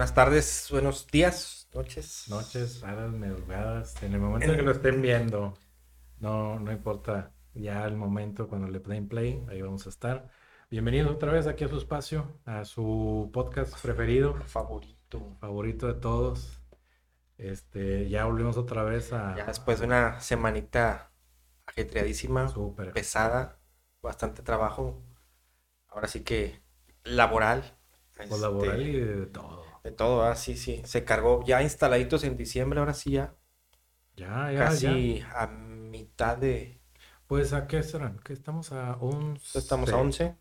Buenas tardes, buenos días, noches. Noches, horas, madrugadas, en el momento en que lo estén viendo. No, no importa. Ya el momento cuando le den play, ahí vamos a estar. Bienvenidos otra vez aquí a su espacio, a su podcast preferido, Favorito. favorito de todos. Este, ya volvimos otra vez a Ya después de una semanita ajetreadísima, súper pesada, bastante trabajo. Ahora sí que laboral. pues, laboral este, y de todo. De todo, ah, sí, sí. Se cargó ya instaladitos en diciembre, ahora sí ya. Ya, ya, casi ya. a mitad de. Pues a qué serán? Que estamos a 11. Estamos a 11.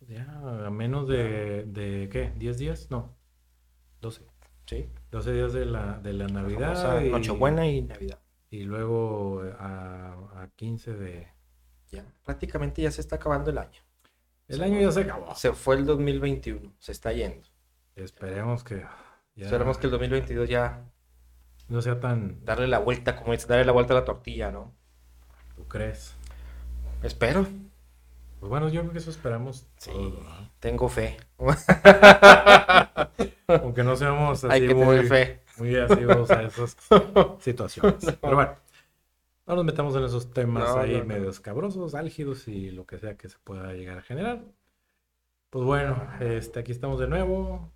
Ya, a menos de, de ¿qué? ¿10 días? No, 12. Sí. 12 días de la, de la Navidad. Y- Nochebuena y Navidad. Y luego a, a 15 de... Ya. Prácticamente ya se está acabando el año. El año ya se acabó. Se fue el 2021, se está yendo. Esperemos que ya Esperemos que el 2022 ya no sea tan... darle la vuelta, como dice, darle la vuelta a la tortilla, ¿no? ¿Tú crees? Espero. Pues bueno, yo creo que eso esperamos. Sí. Tengo fe. Aunque no seamos así Hay que muy, tener fe. muy asivos a esas situaciones. Pero bueno, no nos metamos en esos temas No, ahí medio escabrosos, álgidos y lo que sea que se pueda llegar a generar. Pues bueno, este, aquí estamos de nuevo.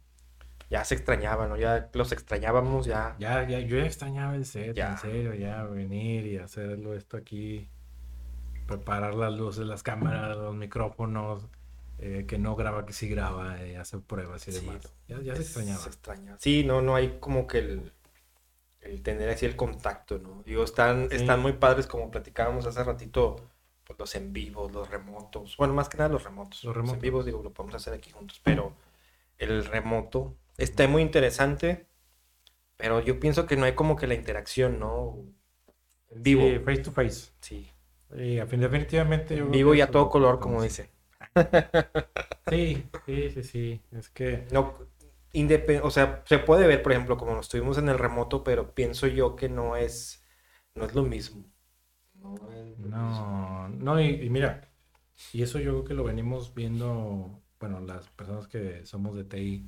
Ya se extrañaba, ¿no? Ya los extrañábamos, ya. Ya, ya, yo ya extrañaba el set, Ya. en serio, ya venir y hacerlo esto aquí, preparar las luces, las cámaras, los micrófonos, eh, que no graba, que sí graba, eh, hacer pruebas y Sí, demás. Ya, ya se extrañaba. se extraña. Sí, no, no hay como que el, el tener así el contacto, ¿no? Digo, están, Sí. están muy padres como platicábamos hace ratito, pues los en vivos, los remotos. Bueno, más que nada los remotos. Los Los, en remotos. vivos, digo, lo podemos hacer aquí juntos, pero el remoto está muy interesante, pero yo pienso que no hay como que la interacción, ¿no? En vivo. Sí, face to face. Sí. Definitivamente yo vivo y a todo lo color, como dice. Sí, sí, sí, sí. Es que No, o sea, se puede ver, por ejemplo, como estuvimos en el remoto, pero pienso yo que no es, no es lo mismo. No es lo mismo. no, no, y, y mira, y eso yo creo que lo venimos viendo, bueno, las personas que somos de TI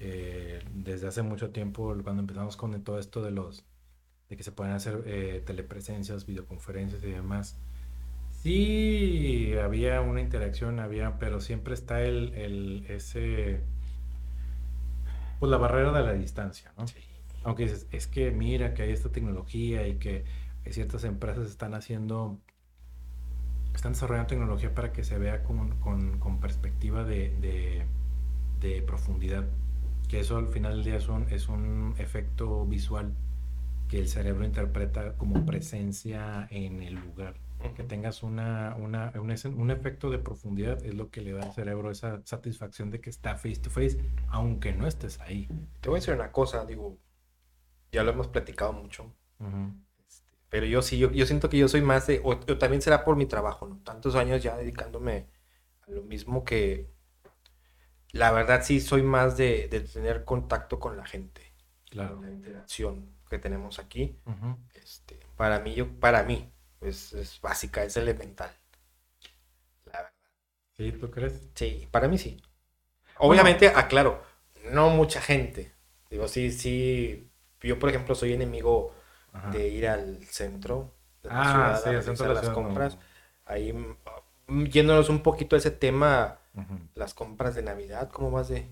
eh, desde hace mucho tiempo, cuando empezamos con todo esto de los, de que se pueden hacer eh, telepresencias, videoconferencias y demás. Sí, había una interacción, había, pero siempre está el, el, ese, pues la barrera de la distancia, ¿no? Sí. Aunque dices, es que mira que hay esta tecnología y que ciertas empresas están haciendo, están desarrollando tecnología para que se vea con, con- con perspectiva de, de- de profundidad. Que eso al final del día es un, es un efecto visual que el cerebro interpreta como presencia en el lugar. Que tengas una, una- un, un efecto de profundidad es lo que le da al cerebro esa satisfacción de que está face to face, aunque no estés ahí. Te voy a decir una cosa, digo, ya lo hemos platicado mucho, este, pero yo sí, yo, yo siento que yo soy más de, o, o también será por mi trabajo, ¿no? Tantos años ya dedicándome a lo mismo que, la verdad sí soy más de, de tener contacto con la gente, Claro. la interacción que tenemos aquí. Este, para mí, yo, para mí, es, es básica, es elemental. La verdad. ¿Sí, tú crees? Sí, para mí sí. Obviamente, aclaro, no mucha gente. Digo, sí, sí. Yo, por ejemplo, soy enemigo Ajá. de ir al centro de la Ah, ciudad sí, a realizar las no. compras. Ahí, yéndonos un poquito a ese tema, las compras de Navidad, ¿cómo vas de...?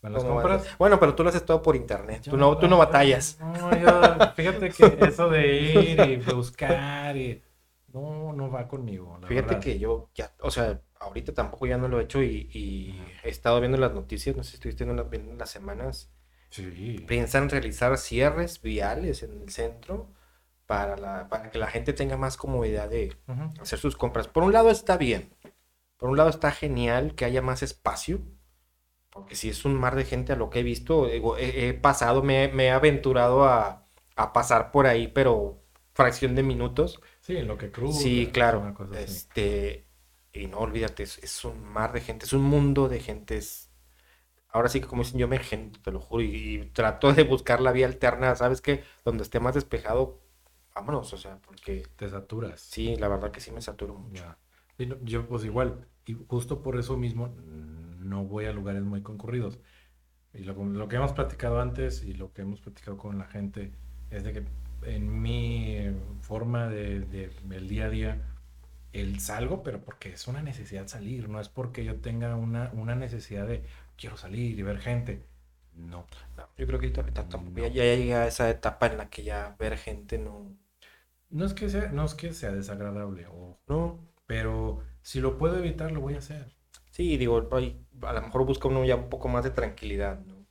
¿Con las compras? de- Bueno, pero tú lo haces todo por internet. Yo Tú no, tú no batallas. No, yo, fíjate que eso de ir y buscar y... No, no va conmigo, la Fíjate verdad. que yo ya, o sea, ahorita tampoco ya no lo he hecho y, y he estado viendo las noticias, no sé si estuviste viendo las, viendo las semanas, Sí. piensan realizar cierres viales en el centro para, la, para que la gente tenga más comodidad de hacer sus compras. Por un lado está bien, por un lado está genial que haya más espacio, porque si es un mar de gente a lo que he visto, digo, he, he pasado, me, me he aventurado a, a pasar por ahí, pero fracción de minutos. Sí, en lo que cruza. Sí, claro. así. Este, y no olvídate, es, es un mar de gente, es un mundo de gente. es- ahora sí que como dicen, yo me engento, te lo juro, y, y trato de buscar la vía alterna, ¿sabes qué? Donde esté más despejado, vámonos, o sea, porque Te saturas. sí, la verdad que sí me saturo mucho. Ya. No, yo pues igual, y justo por eso mismo no voy a lugares muy concurridos. y lo, que hemos platicado antes y lo que hemos platicado con la gente es de que en mi forma de, de el día a día, el salgo, pero porque es una necesidad salir, no es porque yo tenga una, una necesidad de quiero salir y ver gente. No. yo creo que ya, ya llega a esa etapa en la que ya ver gente no. No es que sea, no es que sea desagradable, o, no. pero si lo puedo evitar, lo voy a hacer. Sí, digo, a lo mejor busca uno ya un poco más de tranquilidad, ¿no?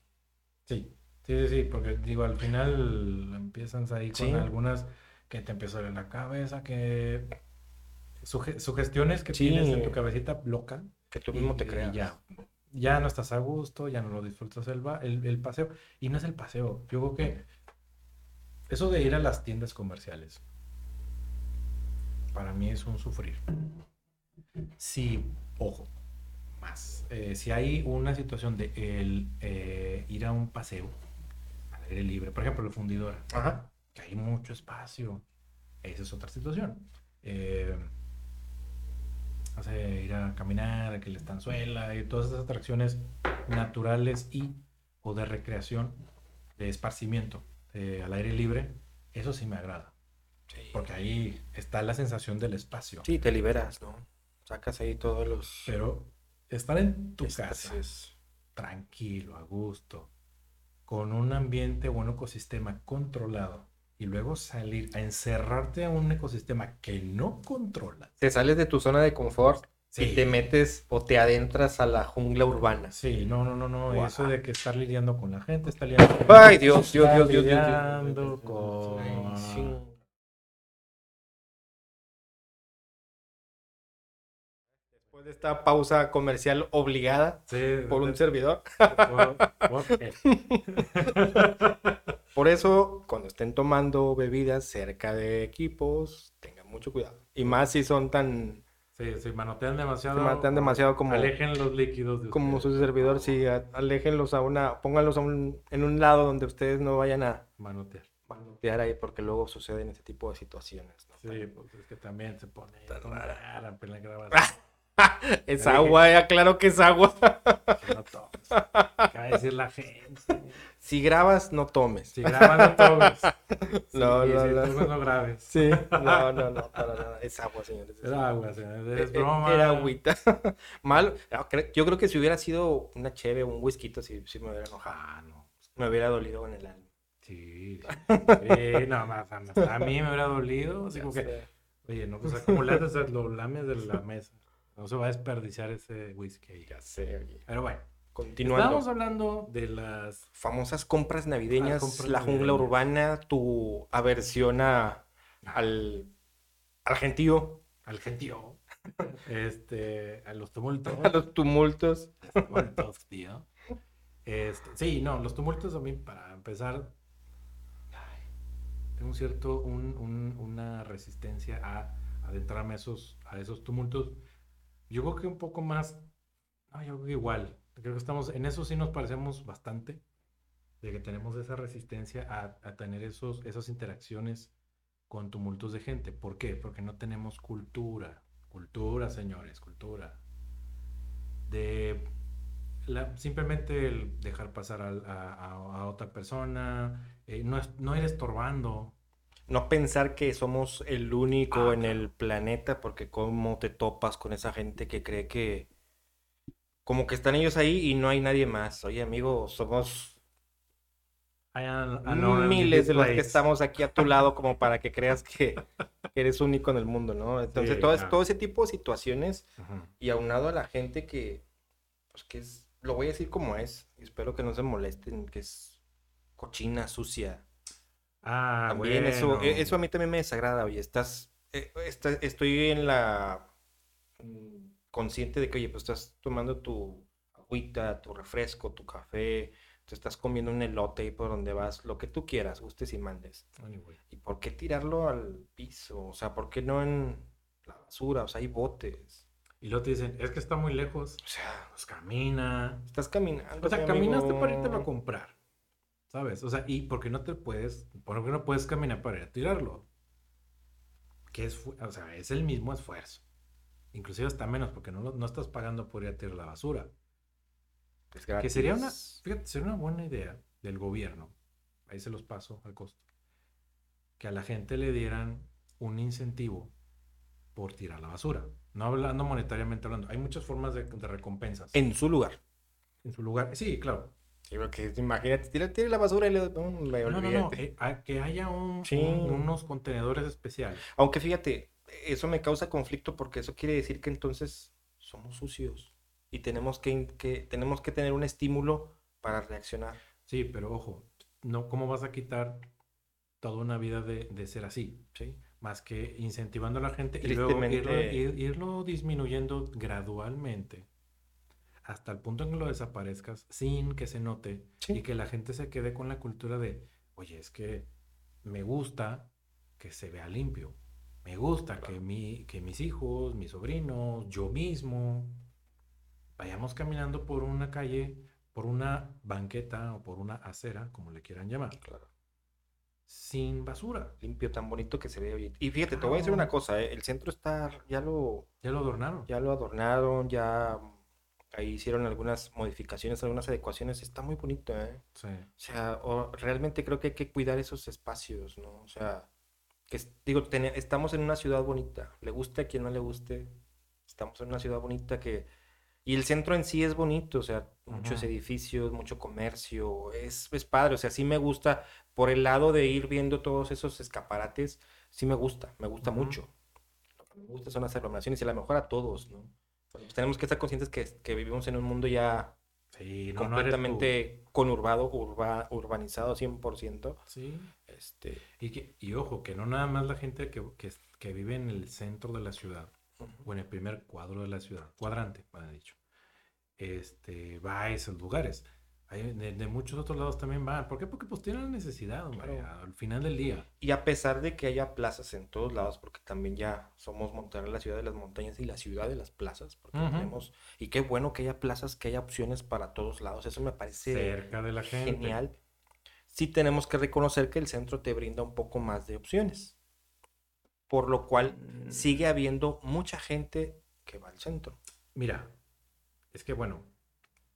Sí, sí, sí, porque digo, al final empiezan ahí con algunas que te empieza a en la cabeza, que sugestiones que tienes en tu cabecita loca. Que tú mismo te creas. Ya, ya no estás a gusto, ya no lo disfrutas el, el, paseo. Y no es el paseo. Yo creo que eso de ir a las tiendas comerciales, para mí es un sufrir. Sí, ojo, más. Eh, si hay una situación de el, eh, ir a un paseo al aire libre, por ejemplo, el fundidor, que hay mucho espacio, esa es otra situación. Eh, ir a caminar, que la estanzuela y todas esas atracciones naturales y o de recreación, de esparcimiento al aire libre, eso sí me agrada. Porque ahí está la sensación del espacio. Sí, te liberas, ¿no? Sacas ahí todos los... Pero estar en tu casa, tranquilo, a gusto, con un ambiente o un ecosistema controlado, y luego salir a encerrarte a un ecosistema que no controlas. Te sales de tu zona de confort y te metes o te adentras a la jungla urbana. Sí, no, no, no, no. Eso de que estar lidiando con la gente, estar lidiando con Ay, Dios, Dios, Dios, Dios, Dios, con... de esta pausa comercial obligada por un servidor. Por eso, cuando estén tomando bebidas cerca de equipos, tengan mucho cuidado. Y más si son tan... Sí, si manotean demasiado. Si manotean demasiado como... Alejen los líquidos. De como su servidor, sí, aléjenlos a una... Pónganlos a un, en un lado donde ustedes no vayan a... Manotear. Manotear ahí, porque luego suceden ese tipo de situaciones. Sí, pues es que también se pone... Tan rara. es agua, ya claro que es agua. no tomes. ¿Qué va a decir la gente? Si grabas, no tomes. Si grabas, no tomes. no, no, no. Si no grabes. Sí, no, no, no, para nada. Es agua, señores. Es agua, señores. Es e, e, broma. Era agüita. Mal. Yo creo que si hubiera sido una cheve o un whisky, sí, sí me hubiera enojado. Ah, no. Me hubiera dolido en el alma. Sí. sí no, más, a mí me hubiera dolido. Así como que, oye, no, pues como le haces los lames de la mesa. No se va a desperdiciar ese whisky. Ya sé, Pero bueno. Continuando. Estamos hablando de las famosas compras navideñas, la jungla urbana, tu aversión a, al, al gentío. Al gentío. este, a los tumultos. A los tumultos. tumultos, tío. Este, sí, no, los tumultos a mí, para empezar, tengo un cierto, un, un, una resistencia a adentrarme a esos, a esos tumultos yo creo que un poco más, no, yo creo que igual. Creo que estamos, en eso sí nos parecemos bastante, de que tenemos esa resistencia a, tener esos, esas interacciones con tumultos de gente. ¿Por qué? Porque no tenemos cultura. Cultura, señores, cultura. De simplemente el dejar pasar a, otra persona, eh, no, no ir estorbando, no pensar que somos el único ah, en el planeta, porque cómo te topas con esa gente que cree que como que están ellos ahí y no hay nadie más. Oye, amigo, somos miles de los que estamos aquí a tu lado como para que creas que, eres único en el mundo, ¿no? Entonces, todo, todo, ese tipo de situaciones y aunado a la gente que, pues que es, lo voy a decir como es, y espero que no se molesten, que es cochina, sucia, Ah, también eso, e, eso a mí también me desagrada, oye, estás, eh, estoy en la mm, consciente de que, oye, pues estás tomando tu agüita, tu refresco, tu café, te estás comiendo un elote ahí por donde vas, lo que tú quieras, gustes y mandes. ¿Y por qué tirarlo al piso? O sea, ¿por qué no en la basura? O sea, hay botes. Y luego te dicen, es que está muy lejos. O sea, pues camina. Estás caminando. O sea, caminaste para irte a comprar. ¿Sabes? O sea, ¿y por qué no te puedes, por qué no puedes caminar para ir a tirarlo? Que es, o sea, es el mismo esfuerzo. Inclusive hasta menos, porque no, no estás pagando por ir a tirar la basura. Que sería una, fíjate, sería una buena idea del gobierno, ahí se los paso al costo, que a la gente le dieran un incentivo por tirar la basura. No hablando monetariamente hablando, hay muchas formas de, recompensas. En su lugar. En su lugar, sí, claro. Sí, porque imagínate, tira, la basura y le... No, no, no, eh, que haya unos contenedores especiales. Aunque fíjate, eso me causa conflicto porque eso quiere decir que entonces somos sucios y tenemos que, tenemos que tener un estímulo para reaccionar. Sí, pero ojo, no, ¿cómo vas a quitar toda una vida de, ser así? ¿sí? Más que incentivando a la gente y luego irlo, disminuyendo gradualmente hasta el punto en que lo desaparezcas sin que se note y que la gente se quede con la cultura de, oye, es que me gusta que se vea limpio. Me gusta que, mi, que mis hijos, mis sobrinos, yo mismo, vayamos caminando por una calle, por una banqueta o por una acera, como le quieran llamar. Claro. Sin basura. Limpio, tan bonito que se ve hoy. Y fíjate, te voy a decir una cosa, ¿eh? el centro está, ya lo... Ya lo adornaron. Ya lo adornaron, ya ahí hicieron algunas modificaciones, algunas adecuaciones, está muy bonito, ¿eh? Sí. O sea, realmente creo que hay que cuidar esos espacios, ¿no? O sea, que digo, estamos en una ciudad bonita, le guste a quien no le guste, estamos en una ciudad bonita que... Y el centro en sí es bonito, o sea, muchos edificios, mucho comercio, es, es padre, o sea, sí me gusta, por el lado de ir viendo todos esos escaparates, sí me gusta, me gusta mucho. Lo que me gusta son las aglomeraciones y a lo mejor a todos, ¿no? Pues tenemos que estar conscientes que, que vivimos en un mundo ya Sí, completamente conurbado, urba, urbanizado 100%. Sí. Este... Y, que, y ojo, que no nada más la gente que, que, que vive en el centro de la ciudad, o en el primer cuadro de la ciudad, cuadrante, me han dicho, este, va a esos lugares de, muchos otros lados también van. ¿Por qué? Porque pues tienen la necesidad, al final del día. Y a pesar de que haya plazas en todos lados, porque también ya somos Monterrey, la ciudad de las montañas y la ciudad de las plazas, porque tenemos, y qué bueno que haya plazas, que haya opciones para todos lados, eso me parece cerca de la gente. genial. Sí tenemos que reconocer que el centro te brinda un poco más de opciones, por lo cual mm. sigue habiendo mucha gente que va al centro. Mira, es que bueno,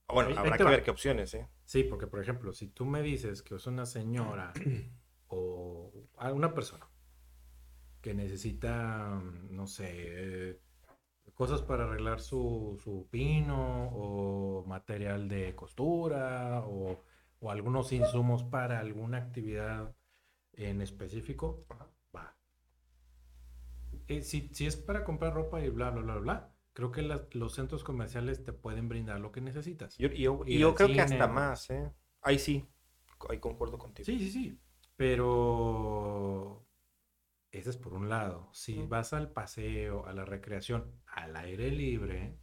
bueno, habrá que ver qué opciones, ¿eh? Sí, porque por ejemplo, si tú me dices que es una señora o una persona que necesita, no sé, cosas para arreglar su, su pino o material de costura o, algunos insumos para alguna actividad en específico, va. Eh, si, si es para comprar ropa y bla, bla, bla, bla, creo que los centros comerciales te pueden brindar lo que necesitas. Yo, yo, creo que hasta más, ¿eh? Ahí sí, ahí concuerdo contigo. Sí, sí, sí. Pero ese es por un lado. Si vas al paseo, a la recreación, al aire libre,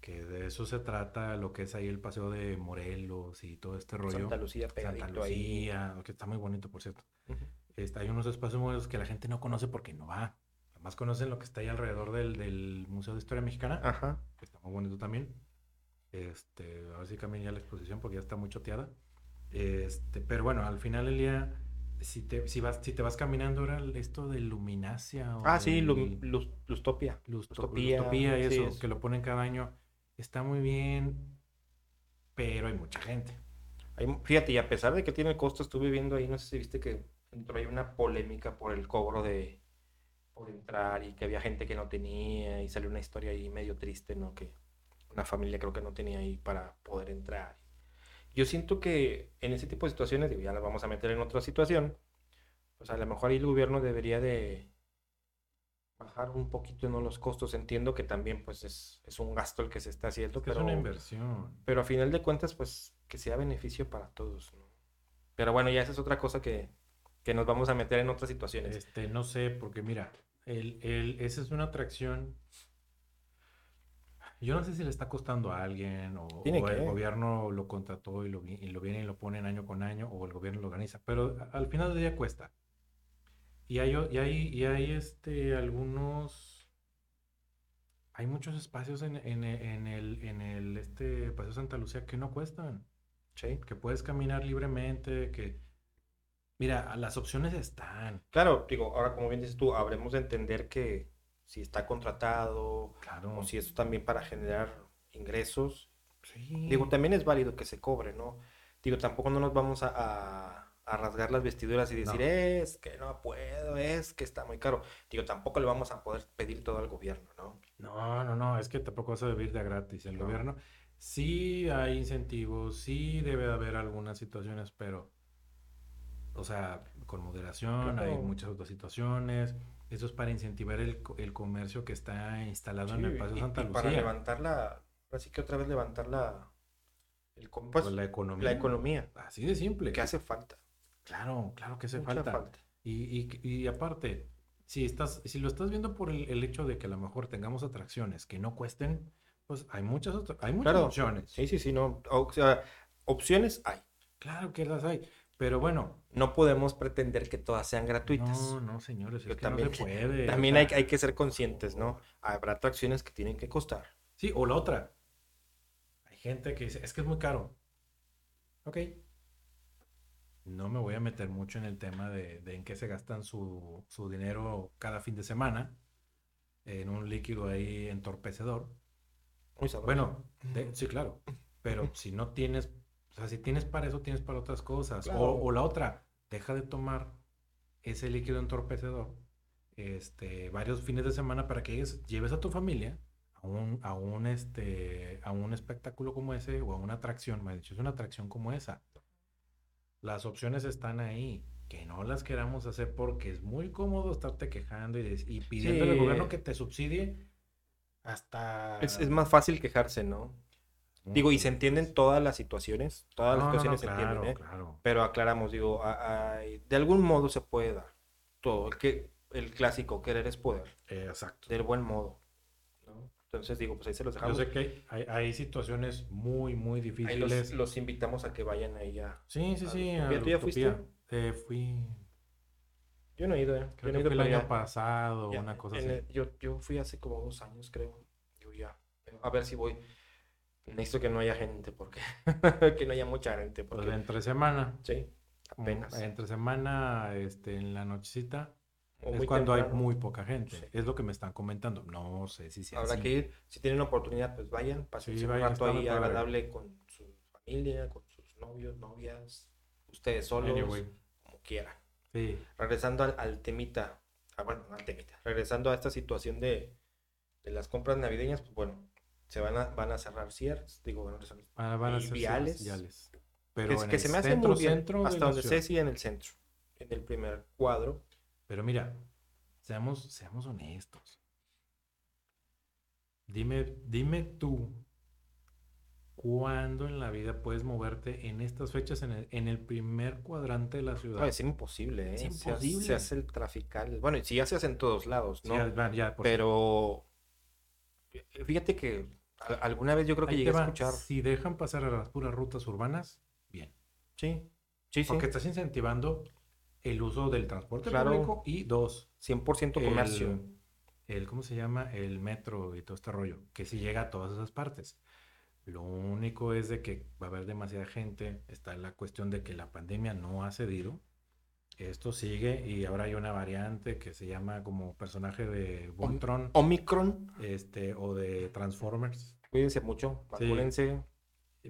que de eso se trata lo que es ahí el paseo de Morelos y todo este rollo. Santa Lucía, pegadito Santa Lucía, que está muy bonito, por cierto. Este, hay unos espacios que la gente no conoce porque no va más conocen lo que está ahí alrededor del, Museo de Historia Mexicana, Ajá. que está muy bonito también. Este, a ver si cambia ya la exposición porque ya está muy choteada. Este, pero bueno, al final del día, si te, si vas, si te vas caminando, era esto de Luminacia. ah, sí, Lustopia. Lustopia, y eso, que lo ponen cada año. Está muy bien, pero hay mucha gente. fíjate, y a pesar de que tiene costo, estuve viendo ahí, no sé si viste que entró ahí una polémica por el cobro de, por entrar y que había gente que no tenía y salió una historia ahí medio triste, ¿no? Que una familia creo que no tenía ahí para poder entrar. Yo siento que en ese tipo de situaciones, ya las vamos a meter en otra situación, pues a lo mejor ahí el gobierno debería de bajar un poquito ¿no? los costos. Entiendo que también pues es, es un gasto el que se está haciendo. pero, es una inversión. Pero a final de cuentas pues que sea beneficio para todos. ¿no? Pero bueno, ya esa es otra cosa que, que nos vamos a meter en otras situaciones. Este, no sé, porque mira, el, el, esa es una atracción. Yo no sé si le está costando a alguien o, el gobierno lo contrató y lo, y lo viene y lo ponen año con año o el gobierno lo organiza, pero al final del día cuesta. Y hay, y hay, y hay este, algunos... Hay muchos espacios en, en, en, el, en el este Paseo Santa Lucía que no cuestan. ¿sí? Que puedes caminar libremente, que Mira, las opciones están. Claro, digo, ahora como bien dices tú, habremos de entender que si está contratado o si es también para generar ingresos, Digo, también es válido que se cobre, ¿no? Digo, tampoco no nos vamos a, rasgar las vestiduras y decir, es que no puedo, es que está muy caro. Digo, tampoco le vamos a poder pedir todo al gobierno, ¿no? No, no, no, es que tampoco vas a vivir de gratis. El gobierno sí hay incentivos, sí debe haber algunas situaciones, pero, o sea, con moderación, hay muchas otras situaciones. Eso es para incentivar el, comercio que está instalado en el Paseo Santa Lucía. Para levantar la, así que otra vez levantar la, el, pues, la economía. La economía. Así de simple. Que hace falta. Claro, claro que hace falta. Y, aparte, si, estás, si lo estás viendo por el, hecho de que a lo mejor tengamos atracciones que no cuesten, pues hay muchas, otras, hay muchas opciones. Sí, sí, sí, no. O sea, opciones hay. Claro que las hay. Pero bueno. No podemos pretender que todas sean gratuitas. No, no, señores, es que también, no se puede. También hay, hay, que ser conscientes, ¿no? Habrá atracciones que tienen que costar. Sí, o la otra. Hay gente que dice, es que es muy caro. Ok. No me voy a meter mucho en el tema de, de en qué se gastan su, su dinero cada fin de semana. En un líquido ahí entorpecedor. Muy sabroso. Bueno, sí, claro. Pero si no tienes o sea, si tienes para eso, tienes para otras cosas. O, la otra, deja de tomar ese líquido entorpecedor este, varios fines de semana para que lleves a tu familia a un, a un, este, a un espectáculo como ese o a una atracción, me dicho, es una atracción como esa. Las opciones están ahí. Que no las queramos hacer porque es muy cómodo estarte quejando y, y pidiendo al gobierno que te subsidie hasta... Es, es más fácil quejarse, ¿no? Digo, y se entienden todas las situaciones, todas las situaciones se entienden, ¿eh? Pero aclaramos, digo, de algún modo se puede dar todo. El, que, el clásico, querer es poder. exacto. Del buen modo. Entonces, digo, pues ahí se los dejamos. Yo sé que hay, hay situaciones muy, muy difíciles. Ahí los, invitamos a que vayan ahí a. Sí, sí, sí. ¿Tú ya fuiste? Eh, fui. Yo no he ido, ¿eh? Creo que fui el año pasado, una cosa así. yo, yo fui hace como dos años, creo. Yo ya. A ver si voy. Necesito que no haya gente, porque que no haya mucha gente. Porque... Pues entre semana. Sí, apenas. Entre semana, este, en la nochecita, es cuando hay muy poca gente. Es lo que me están comentando. No sé si sea Habrá que ir, si tienen oportunidad, pues vayan, pasen un rato ahí agradable con su familia, con sus novios, novias, ustedes solos, como quieran. Sí. Regresando al, temita, ah, bueno, al temita, regresando a esta situación de, de las compras navideñas, pues bueno, se van a, van a cerrar cierres, digo, van a, van a ser viales. Pero que, que se me hace muy bien, hasta donde sé, sí, en el centro, en el primer cuadro. Pero mira, seamos, seamos honestos. Dime, dime tú, ¿cuándo en la vida puedes moverte en estas fechas en el, en el primer cuadrante de la ciudad? es imposible, ¿eh? Es imposible. Se hace, el trafical. Bueno, sí, ya se hace en todos lados, ¿no? Pero fíjate que alguna vez yo creo que llegué a escuchar. Si dejan pasar a las puras rutas urbanas, bien. Sí, sí, sí. Porque estás incentivando el uso del transporte público y dos. 100% comercio. El, ¿cómo se llama? El metro y todo este rollo, que si llega a todas esas partes. Lo único es de que va a haber demasiada gente. Está la cuestión de que la pandemia no ha cedido. Esto sigue y ahora hay una variante que se llama como personaje de Voltron. Omicron. Este, o de Transformers. Cuídense mucho, vacúnense.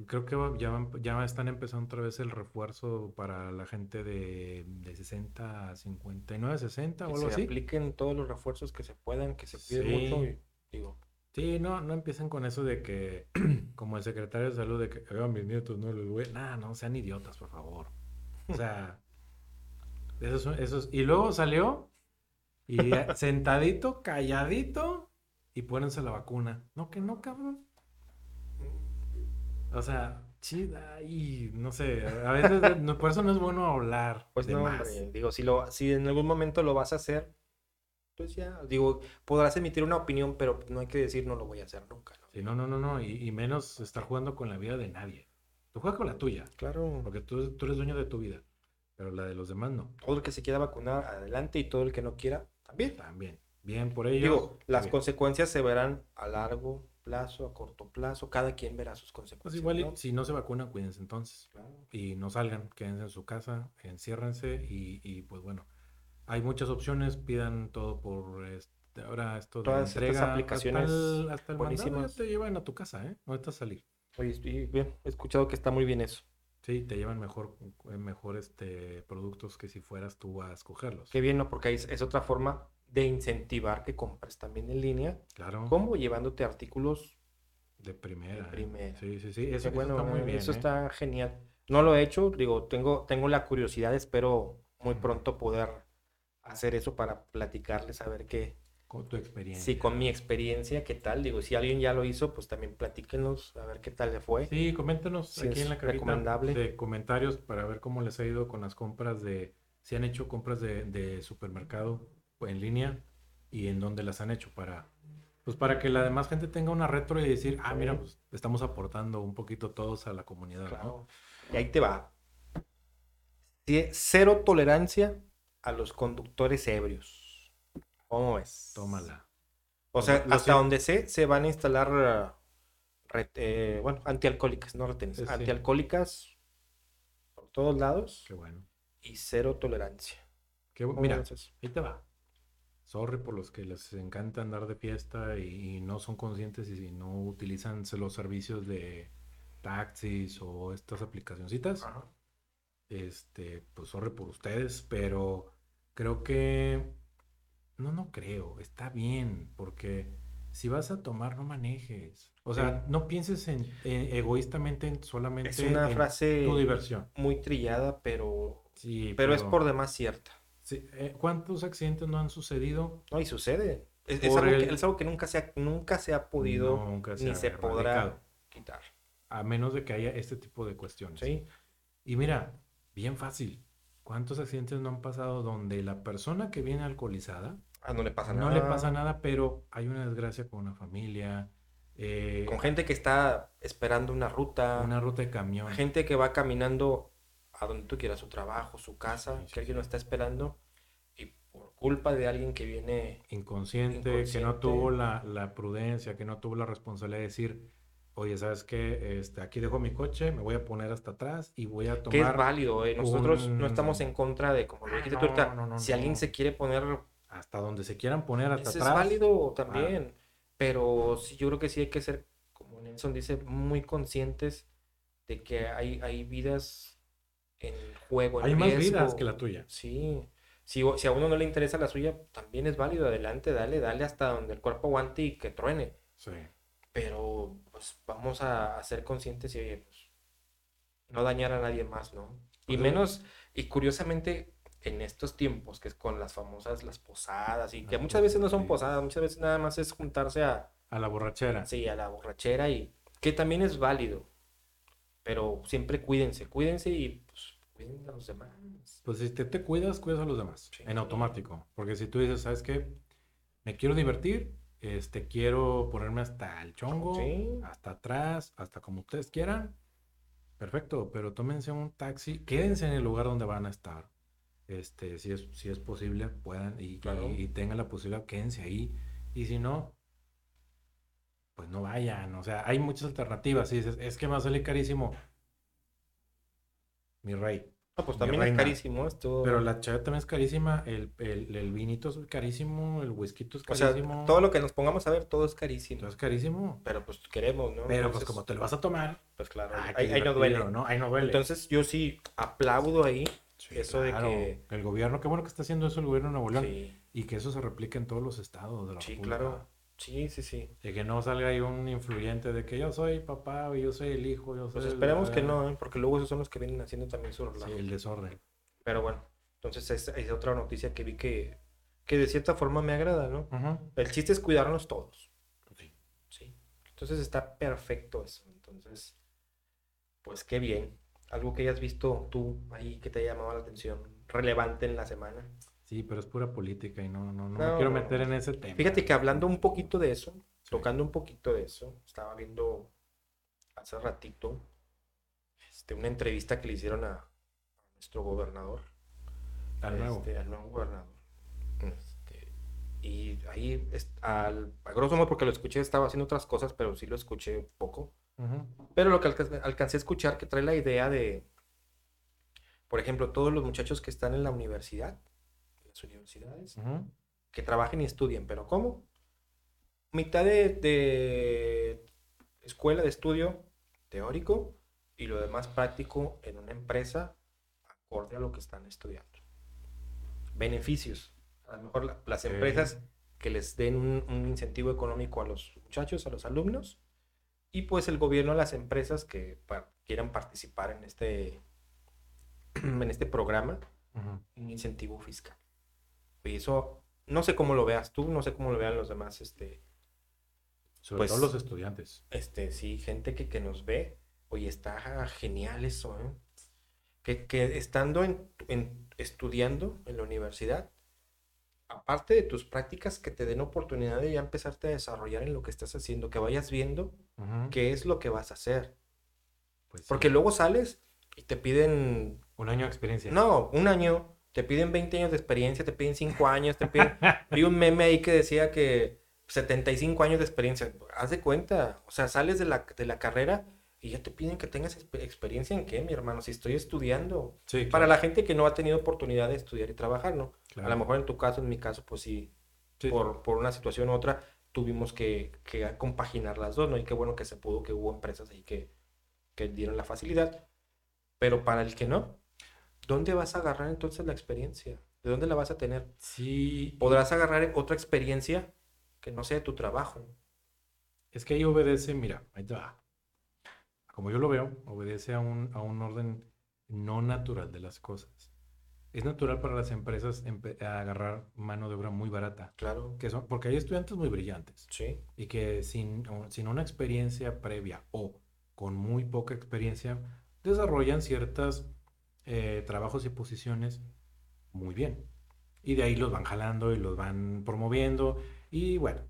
Creo que ya, ya están empezando otra vez el refuerzo para la gente de, de 60 a 59, 60 o algo así. apliquen todos los refuerzos que se puedan, que se piden mucho. Y, digo. Sí, no, no empiecen con eso de que, como el secretario de salud, de que a mis nietos no les voy. Nah, no, sean idiotas, por favor. O sea, esos, y luego salió y sentadito, calladito y pónense la vacuna. No, que no, cabrón. O sea, chida y no sé, a veces por eso no es bueno hablar. Pues no, digo, si, lo, si en algún momento lo vas a hacer, pues ya, digo, podrás emitir una opinión, pero no hay que decir no lo voy a hacer nunca. ¿no? Sí, no, no, no, no, y, menos estar jugando con la vida de nadie. Tú juegas con la tuya. Claro. Porque tú, tú eres dueño de tu vida. Pero la de los demás no. Todo el que se quiera vacunar, adelante, y todo el que no quiera, también. También. Bien por ello. Digo, las consecuencias se verán a largo plazo, a corto plazo, cada quien verá sus consecuencias. Pues igual, si no se vacunan, cuídense entonces. Y no salgan, quédense en su casa, enciérrense y, y pues bueno, hay muchas opciones, pidan todo por ahora esto de Todas entrega. aplicaciones hasta el, hasta el te llevan a tu casa, ¿eh? No estás a salir. Oye, bien, he escuchado que está muy bien eso. Sí, te llevan mejor, eh, mejor este, productos que si fueras tú a escogerlos. Qué bien, ¿no? Porque es, es otra forma de incentivar que compres también en línea. Claro. Como llevándote artículos de primera. De primera. Sí, sí, sí. Eso, bueno, está muy bien. Eso ¿eh? está genial. No lo he hecho, digo, tengo, tengo la curiosidad, espero muy pronto poder hacer eso para platicarles, a ver qué, con tu experiencia. Sí, con mi experiencia, ¿qué tal? Digo, si alguien ya lo hizo, pues también platíquenos a ver qué tal le fue. Sí, coméntenos aquí en la cajita de comentarios para ver cómo les ha ido con las compras de, si han hecho compras de, de supermercado en línea y en dónde las han hecho para, pues para que la demás gente tenga una retro y decir, ah, mira, pues estamos aportando un poquito todos a la comunidad. Claro. Y ahí te va. Cero tolerancia a los conductores ebrios. ¿Cómo es? Tómala. O sea, hasta donde sé, se van a instalar, eh, bueno, antialcohólicas, no retenes, antialcohólicas por todos lados. Qué bueno. Y cero tolerancia. Qué Mira, ahí te va. Sorry por los que les encanta andar de fiesta y, no son conscientes y no utilizan los servicios de taxis o estas aplicacioncitas. Este, pues sorry por ustedes, pero creo que no, no creo. Está bien, porque si vas a tomar, no manejes. O sea, no pienses en, egoístamente en solamente es una frase tu diversión. Muy trillada, pero, sí, pero, es por demás cierta. Sí. Eh, ¿Cuántos accidentes no han sucedido? No, y sucede. Es, algo, que, nunca se ha, nunca se ha podido ni se podrá quitar. A menos de que haya este tipo de cuestiones. Sí. Y mira, bien fácil. ¿Cuántos accidentes no han pasado donde la persona que viene alcoholizada ah, no le pasa nada? No le pasa nada, pero hay una desgracia con una familia. Eh, con gente que está esperando una ruta. Una ruta de camión. Gente que va caminando a donde tú quieras, su trabajo, su casa, que alguien lo está esperando y por culpa de alguien que viene inconsciente, que no tuvo la, la, prudencia, que no tuvo la responsabilidad de decir, oye, ¿sabes qué? Este, aquí dejo mi coche, me voy a poner hasta atrás y voy a tomar... Que es válido, ¿eh? Nosotros no estamos en contra de, como lo dijiste tú ahorita, si alguien se quiere poner... Hasta donde se quieran poner hasta atrás. Es válido también, pero sí, yo creo que sí hay que ser, como Nelson dice, muy conscientes de que hay, hay vidas en juego. hay más vidas que la tuya. Sí. Si, si a uno no le interesa la suya, también es válido. Adelante, dale, dale hasta donde el cuerpo aguante y que truene. Sí. Pero pues vamos a, ser conscientes y oye, pues, no dañar a nadie más, ¿no? Y menos, y curiosamente, en estos tiempos, que es con las famosas, las posadas, y que muchas veces no son posadas, muchas veces nada más es juntarse a... A la borrachera. Sí, a la borrachera, y que también es válido. Pero siempre cuídense, cuídense y pues cuiden a los demás. Pues si te, te cuidas, cuidas a los demás, en automático. Porque si tú dices, ¿sabes qué? Me quiero divertir, este, quiero ponerme hasta el chongo, hasta atrás, hasta como ustedes quieran. Perfecto, pero tómense un taxi, quédense en el lugar donde van a estar. Este, si es, si es posible, puedan y, y, tengan la posibilidad, quédense ahí. Y si no, pues no vayan. O sea, hay muchas alternativas. Si dices, es que me va a salir carísimo. Mi rey, pues también es carísimo esto. Pero la chave también es carísima, el, el, vinito es carísimo, el whisky es carísimo. O sea, todo lo que nos pongamos a ver, todo es carísimo. Todo es carísimo. Pero pues queremos, ¿no? Pero pues como te lo vas a tomar. Pues claro, ahí, no duele. ¿no? Ahí no duele. Entonces yo sí aplaudo ahí eso de que... El gobierno, qué bueno que está haciendo eso el gobierno de Nuevo León. Y que eso se replique en todos los estados de la Sí, claro. Sí, sí, sí. De que no salga ahí un influyente de que yo soy papá, o yo soy el hijo, yo soy Pues esperemos que no, ¿eh? porque luego esos son los que vienen haciendo también su relajo. Sí, el desorden. Pero bueno, entonces es, otra noticia que vi que, que de cierta forma me agrada, ¿no? El chiste es cuidarnos todos. Sí. Sí. Entonces está perfecto eso. Entonces, pues qué bien. Algo que hayas visto tú ahí que te haya llamado la atención, relevante en la semana. Sí, pero es pura política y no, no, no, me quiero meter en ese tema. Fíjate que hablando un poquito de eso, tocando un poquito de eso, estaba viendo hace ratito este, una entrevista que le hicieron a, nuestro gobernador. Al nuevo. Este, al nuevo gobernador. Este, y ahí, al, a grosso modo, porque lo escuché, estaba haciendo otras cosas, pero sí lo escuché poco. Pero lo que alcancé a escuchar, que trae la idea de, por ejemplo, todos los muchachos que están en la universidad, universidades, que trabajen y estudien, pero ¿cómo? Mitad de, escuela, de estudio, teórico y lo demás práctico en una empresa acorde a lo que están estudiando. Beneficios. A lo mejor las empresas que les den un, incentivo económico a los muchachos, a los alumnos, y pues el gobierno a las empresas que quieran participar en este, en este programa, un incentivo fiscal. Y eso, no sé cómo lo veas tú, no sé cómo lo vean los demás, este... Sobre pues, todo los estudiantes. Este, sí, gente que, que nos ve, oye, está genial eso, ¿eh? Que, que estando en, en, estudiando en la universidad, aparte de tus prácticas, que te den oportunidad de ya empezarte a desarrollar en lo que estás haciendo, que vayas viendo qué es lo que vas a hacer. Pues Porque luego sales y te piden... Un año de experiencia. No, un año. Te piden 20 años de experiencia, te piden 5 años, te piden... Vi un meme ahí que decía que 75 años de experiencia. Haz de cuenta. O sea, sales de la, de la carrera y ya te piden que tengas experiencia en qué, mi hermano, si estoy estudiando. Para la gente que no ha tenido oportunidad de estudiar y trabajar, ¿no? A lo mejor en tu caso, en mi caso, pues sí, Por, por, una situación u otra, tuvimos que, que, compaginar las dos, ¿no? Y qué bueno que se pudo, que hubo empresas ahí que, que dieron la facilidad. Pero para el que no, ¿dónde vas a agarrar entonces la experiencia? ¿De dónde la vas a tener? Sí. Podrás agarrar otra experiencia que no sea de tu trabajo. Es que ahí obedece, mira, ahí va como yo lo veo, obedece a un, a un orden no natural de las cosas. Es natural para las empresas agarrar mano de obra muy barata. Claro. Que son, porque hay estudiantes muy brillantes. Sí. Y que sin, sin una experiencia previa o con muy poca experiencia, desarrollan ciertos eh, trabajos y posiciones muy bien. Y de ahí los van jalando y los van promoviendo. Y bueno,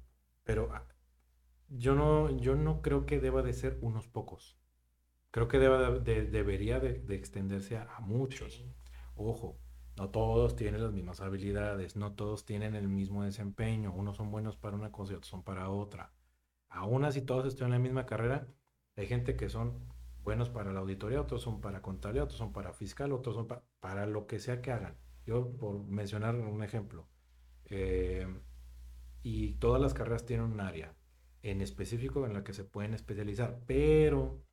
pero ah, yo no, yo no creo que deba de ser unos pocos creo que debería de, extenderse a, muchos. Ojo, no todos tienen las mismas habilidades, no todos tienen el mismo desempeño. Unos son buenos para una cosa y otros son para otra. Aún así, todos están en la misma carrera. Hay gente que son buenos para la auditoría, otros son para contabilidad, otros son para fiscal, otros son para lo que sea que hagan. Yo, por mencionar un ejemplo, eh, y todas las carreras tienen un área en específico en la que se pueden especializar, pero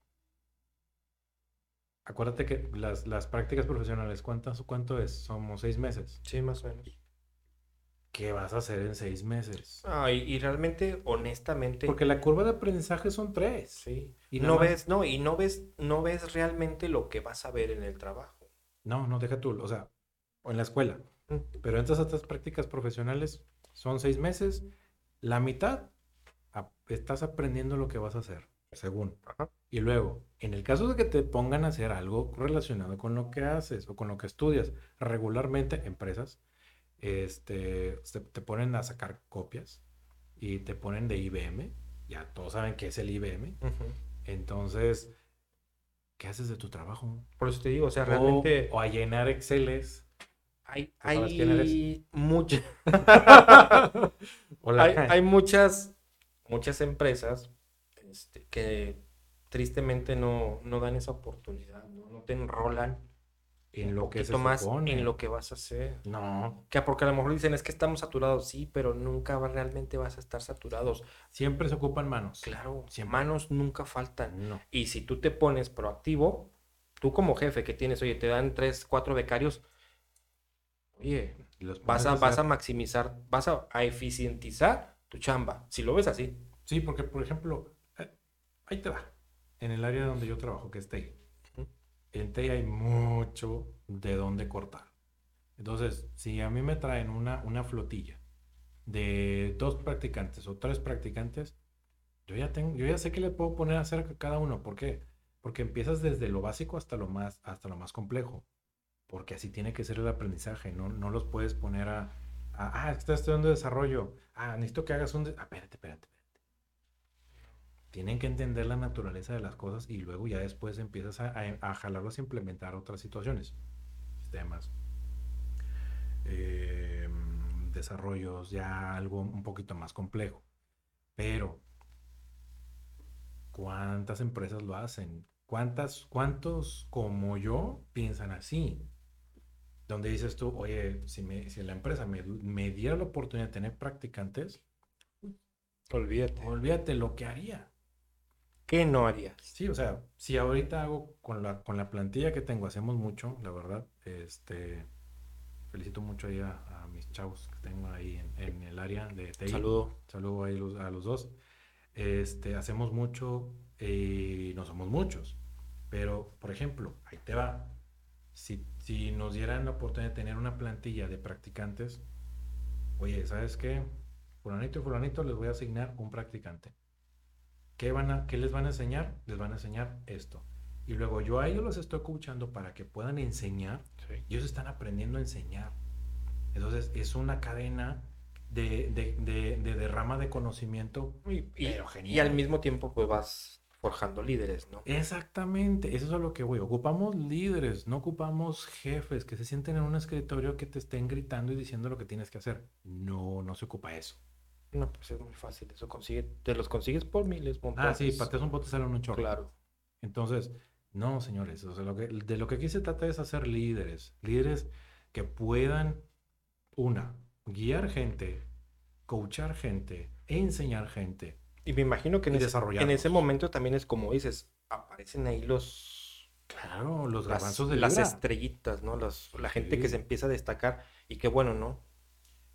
Acuérdate que las, las prácticas profesionales, ¿cuántas, ¿cuánto es? Somos seis meses. Sí, más o menos. ¿Qué vas a hacer en seis meses? Ah, y, realmente, honestamente. Porque la curva de aprendizaje son tres. Sí. Y no ves, no, y no ves, no ves realmente lo que vas a ver en el trabajo. No, no, deja tú, o sea, o en la escuela. Mm. Pero entras a estas prácticas profesionales, son seis meses, la mitad estás aprendiendo lo que vas a hacer, según. Ajá. Y luego, en el caso de que te pongan a hacer algo relacionado con lo que haces o con lo que estudias, regularmente empresas este, te ponen a sacar copias y te ponen de IBM. Ya todos saben qué es el IBM. Entonces, ¿qué haces de tu trabajo? Por eso te digo, o sea, realmente... O a llenar Exceles. Hay, hay muchas... hay, hay, muchas, muchas empresas este, que tristemente no, no dan esa oportunidad, no, te enrolan en lo que se más en lo que vas a hacer. No. Que porque a lo mejor dicen es que estamos saturados, sí, pero nunca realmente vas a estar saturados. Siempre se ocupan manos. Claro, manos nunca faltan. No. Y si tú te pones proactivo, tú como jefe que tienes, oye, te dan tres, cuatro becarios, oye, vas a, vas a maximizar, vas a, eficientizar tu chamba, si lo ves así. Sí, porque por ejemplo, eh, ahí te va en el área donde yo trabajo, que es TEI, en TEI hay mucho de dónde cortar. Entonces, si a mí me traen una, una flotilla de dos practicantes o tres practicantes, yo ya, tengo, yo ya sé que le puedo poner a hacer a cada uno. ¿Por qué? Porque empiezas desde lo básico hasta lo más, hasta lo más complejo. Porque así tiene que ser el aprendizaje. No, no los puedes poner a, ah, estás estudiando desarrollo. Ah, necesito que hagas un... Ah, espérate, espérate tienen que entender la naturaleza de las cosas y luego ya después empiezas a, a, jalarlos a implementar otras situaciones, sistemas, em, desarrollos, ya algo un poquito más complejo. Pero, ¿cuántas empresas lo hacen? ¿Cuántas, ¿Cuántos como yo piensan así? Donde dices tú, oye, si, me, si la empresa me, me diera la oportunidad de tener practicantes, olvídate. Olvídate lo que haría ¿Qué no harías? Sí, o sea, si ahorita hago con la, con la plantilla que tengo, hacemos mucho, la verdad. Este, felicito mucho ahí a, mis chavos que tengo ahí en, el área de TI. Saludo. Saludo ahí a los dos. Este, hacemos mucho y no somos muchos. Pero, por ejemplo, ahí te va. Si, si nos dieran la oportunidad de tener una plantilla de practicantes, oye, ¿sabes qué? Fulanito y fulanito les voy a asignar un practicante. ¿Qué, van a, ¿Qué les van a enseñar? Les van a enseñar esto. Y luego yo a ellos los estoy escuchando para que puedan enseñar. Y ellos están aprendiendo a enseñar. Entonces es una cadena de, de, derrama de conocimiento. Y, y, al mismo tiempo pues vas forjando líderes, ¿no? Exactamente, eso es a lo que voy. Ocupamos líderes, no ocupamos jefes que se sienten en un escritorio que te estén gritando y diciendo lo que tienes que hacer. No, no se ocupa eso. No, pues es muy fácil. Eso consigue, te los consigues por miles. Ah, sí, pateas un bote sale un chorro. Claro. Entonces, no, señores. O sea, lo que, de lo que aquí se trata es hacer líderes. Líderes que puedan, una, guiar gente, coachar gente, enseñar gente. Y me imagino que en, ese, en ese momento también es como dices, aparecen ahí los Claro, los garbanzos de Las estrellitas, ¿no? la gente que se empieza a destacar. Y qué bueno, ¿no?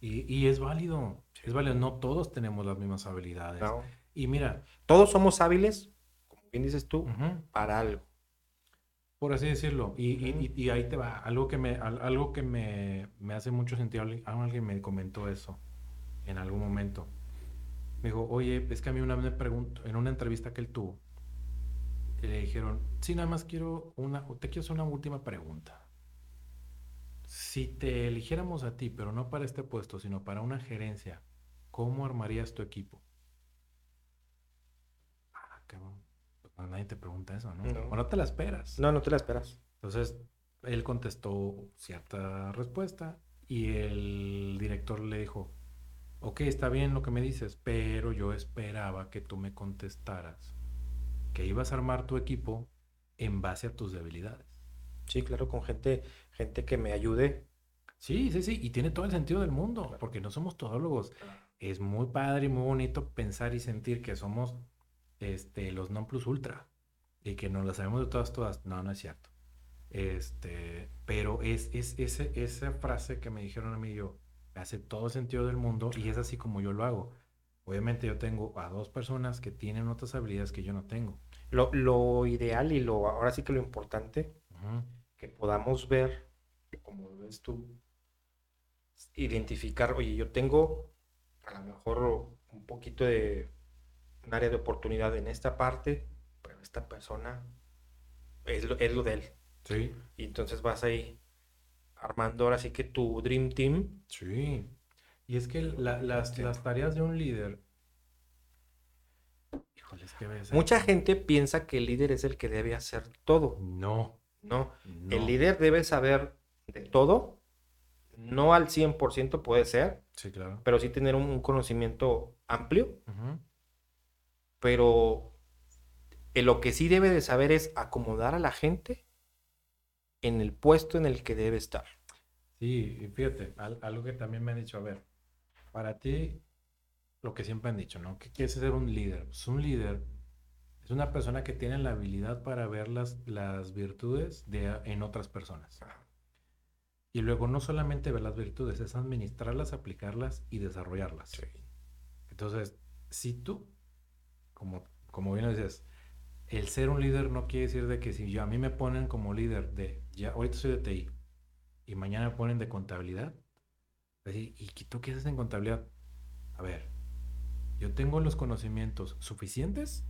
Y, es válido. Es válido. No todos tenemos las mismas habilidades. Y mira. Todos somos hábiles, como bien dices tú, para algo. Por así decirlo. Y, ahí te va. Algo que me, algo que me, me hace mucho sentido. Alguien me comentó eso en algún momento. Me dijo, oye, es que a mí una vez me preguntó, en una entrevista que él tuvo, le dijeron, sí, nada más quiero una, te quiero hacer una última pregunta. Si te eligiéramos a ti, pero no para este puesto, sino para una gerencia, ¿cómo armarías tu equipo? Ah, cabrón. Pues nadie te pregunta eso, ¿no? O no te la esperas. No, no te la esperas. Entonces, él contestó cierta respuesta y el director le dijo, ok, está bien lo que me dices, pero yo esperaba que tú me contestaras que ibas a armar tu equipo en base a tus debilidades. Sí, claro, con gente, gente que me ayude. Sí, sí, sí, y tiene todo el sentido del mundo, porque no somos todólogos. Es muy padre y muy bonito pensar y sentir que somos este, los non plus ultra y que nos lo sabemos de todas, todas. No, no es cierto. Este, pero es, es ese, esa frase que me dijeron a mí yo, hace todo el sentido del mundo y es así como yo lo hago. Obviamente yo tengo a dos personas que tienen otras habilidades que yo no tengo. Lo, ideal y lo ahora sí que lo importante, que podamos ver, como ves tú, identificar, oye, yo tengo a lo mejor un poquito de un área de oportunidad en esta parte, pero esta persona es lo, es lo de él. Sí. Y entonces vas ahí armando ahora sí que tu Dream Team. Sí. Y es que las, las, tareas de un líder. Híjoles, Mucha gente piensa que el líder es el que debe hacer todo. No. No. El líder debe saber de todo. No al 100% puede ser. Sí, claro. Pero sí tener un, conocimiento amplio. Pero lo que sí debe de saber es acomodar a la gente en el puesto en el que debe estar. Sí, fíjate, algo que también me han dicho, a ver, para ti, lo que siempre han dicho, ¿no? ¿Qué quiere ser un líder? Pues un líder es una persona que tiene la habilidad para ver las, las virtudes de, en otras personas. Y luego no solamente ver las virtudes, es administrarlas, aplicarlas y desarrollarlas. Entonces, si tú, como, como bien dices, el ser un líder no quiere decir de que si yo a mí me ponen como líder de, ya ahorita soy de TI y mañana me ponen de contabilidad, ¿y tú qué haces en contabilidad? A ver, yo tengo los conocimientos suficientes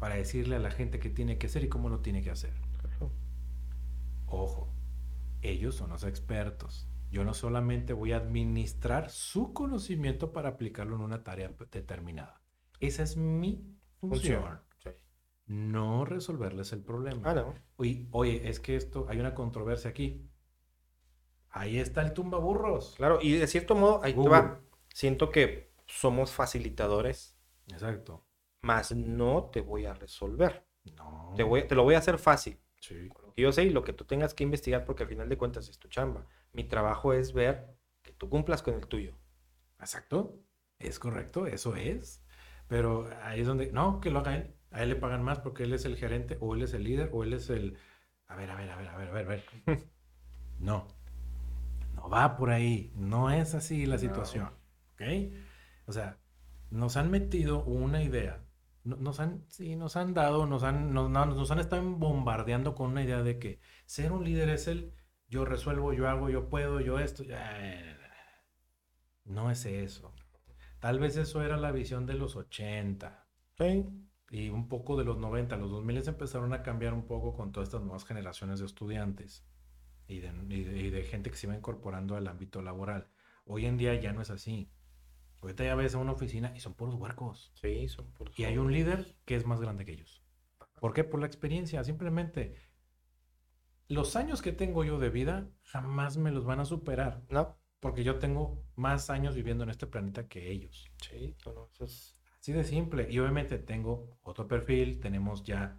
para decirle a la gente qué tiene que hacer y cómo lo tiene que hacer. Ojo, ellos son los expertos. Yo no solamente voy a administrar su conocimiento para aplicarlo en una tarea determinada. Esa es mi función no resolverles el problema. Ah, no. Oye, oye, es que esto, hay una controversia aquí. Ahí está el tumba burros. Claro, y de cierto modo, ahí te va. Siento que somos facilitadores. Exacto. Más no te voy a resolver. No. Te, voy, te lo voy a hacer fácil. Sí. Yo sé y lo que tú tengas que investigar, porque al final de cuentas es tu chamba. Mi trabajo es ver que tú cumplas con el tuyo. Exacto. Es correcto, eso es. Pero ahí es donde, no, que lo haga él. A él le pagan más porque él es el gerente o él es el líder o él es el... A ver, a ver, a ver, a ver, a ver, a ver. No. No va por ahí. No es así la situación. ¿Ok? O sea, nos han metido una idea. Nos han, sí, nos han dado, nos han, nos, nos han estado bombardeando con una idea de que ser un líder es el yo resuelvo, yo hago, yo puedo, yo esto. No es eso. Tal vez eso era la visión de los 80. Y un poco de los 90. Los 2000 empezaron a cambiar un poco con todas estas nuevas generaciones de estudiantes y de, y de gente que se iba incorporando al ámbito laboral. Hoy en día ya no es así. Ahorita ya ves a una oficina y son puros huercos. Sí, son puros. Y hay un líder que es más grande que ellos. ¿Por qué? Por la experiencia. Simplemente los años que tengo yo de vida jamás me los van a superar. No. Porque yo tengo más años viviendo en este planeta que ellos. Sí, no, eso es... Así de simple. Y obviamente tengo otro perfil, tenemos ya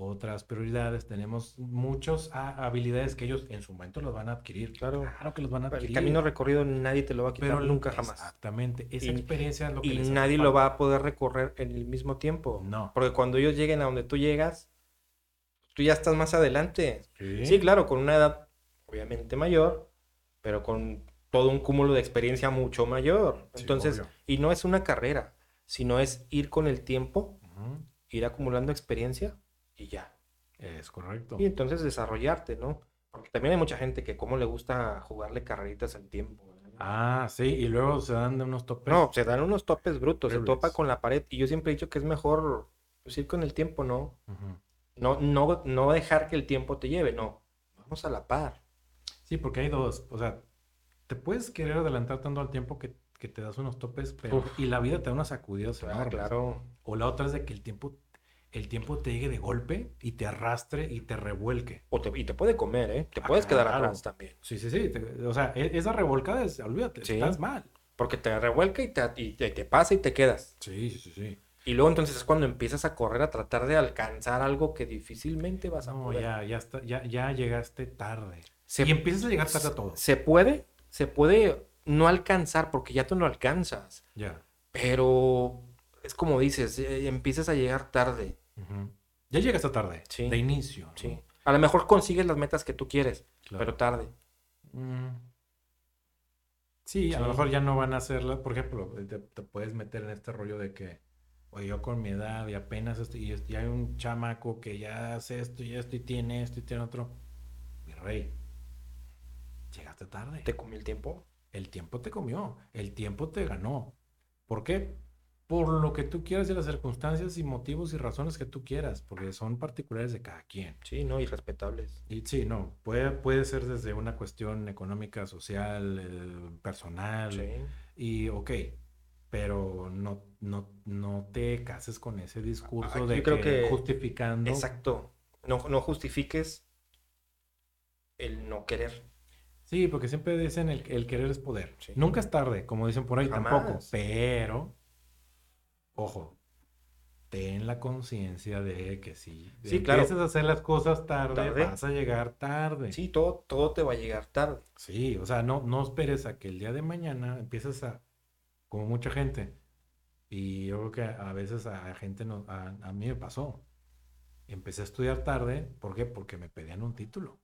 otras prioridades, tenemos muchas habilidades que ellos en su momento los van a adquirir. Claro, claro que los van a adquirir. El camino recorrido nadie te lo va a quitar nunca jamás. Exactamente, esa experiencia es lo que Y nadie lo va a poder recorrer en el mismo tiempo. No. Porque cuando ellos lleguen a donde tú llegas, tú ya estás más adelante. Sí, claro, con una edad obviamente mayor, pero con todo un cúmulo de experiencia mucho mayor. Entonces, y no es una carrera, sino es ir con el tiempo, ir acumulando experiencia y ya. Es correcto. Y entonces desarrollarte, ¿no? Porque también hay mucha gente que como le gusta jugarle carreritas al tiempo. Ah, sí, y luego se dan de unos topes. No, se dan unos topes brutos, se topa con la pared. Y yo siempre he dicho que es mejor pues, ir con el tiempo, ¿no? No, no, no dejar que el tiempo te lleve, no. Vamos a la par. Sí, porque hay dos. O sea, te puedes querer adelantar tanto al tiempo que, te das unos topes, pero. Y la vida te da unas sacudidas Claro. O la otra es de que el tiempo, el tiempo te llegue de golpe y te arrastre y te revuelque. O te, y te puede comer, ¿eh? Te puedes quedar atrás también. Sí, sí, sí. o sea, e, esa revolcada es, olvídate, estás mal. Porque te revuelca y te, y te pasa y te quedas. Sí, sí, sí. Y luego entonces es cuando empiezas a correr a tratar de alcanzar algo que difícilmente vas a no, ya, ya, está, ya, ya llegaste tarde. y empiezas a llegar tarde a todo. Se puede, se puede no alcanzar porque ya tú no alcanzas. Ya. Pero es como dices, eh, empiezas a llegar tarde. Ya llegaste tarde. Sí. De inicio. Sí. A lo mejor consigues las metas que tú quieres, pero tarde. Mm. Sí, a lo mejor ya no van a hacerlas. Por ejemplo, te, puedes meter en este rollo de que o yo con mi edad y apenas estoy, y, hay un chamaco que ya hace esto y esto y tiene esto y tiene otro. Mi rey, llegaste tarde. ¿Te comió el tiempo? El tiempo te comió, el tiempo te ganó. ¿Por qué? Por lo que tú quieras y las circunstancias y motivos y razones que tú quieras, porque son particulares de cada quien. Sí, no, y respetables. Y sí, no, puede, puede ser desde una cuestión económica, social, eh, personal. Sí. Y, ok, pero no, no, no te cases con ese discurso de que, justificando. Exacto. No, no justifiques el no querer. Sí, porque siempre dicen el, el querer es poder. Nunca es tarde, como dicen por ahí, tampoco. Pero, ojo, ten la conciencia de que si sí, claro. empiezas a hacer las cosas tarde, vas a llegar tarde. Sí, todo, todo te va a llegar tarde. Sí, o sea, no, no esperes a que el día de mañana empieces a como mucha gente. Y yo creo que a veces a, gente, no, a, mí me pasó. Empecé a estudiar tarde, ¿por qué? Porque me pedían un título.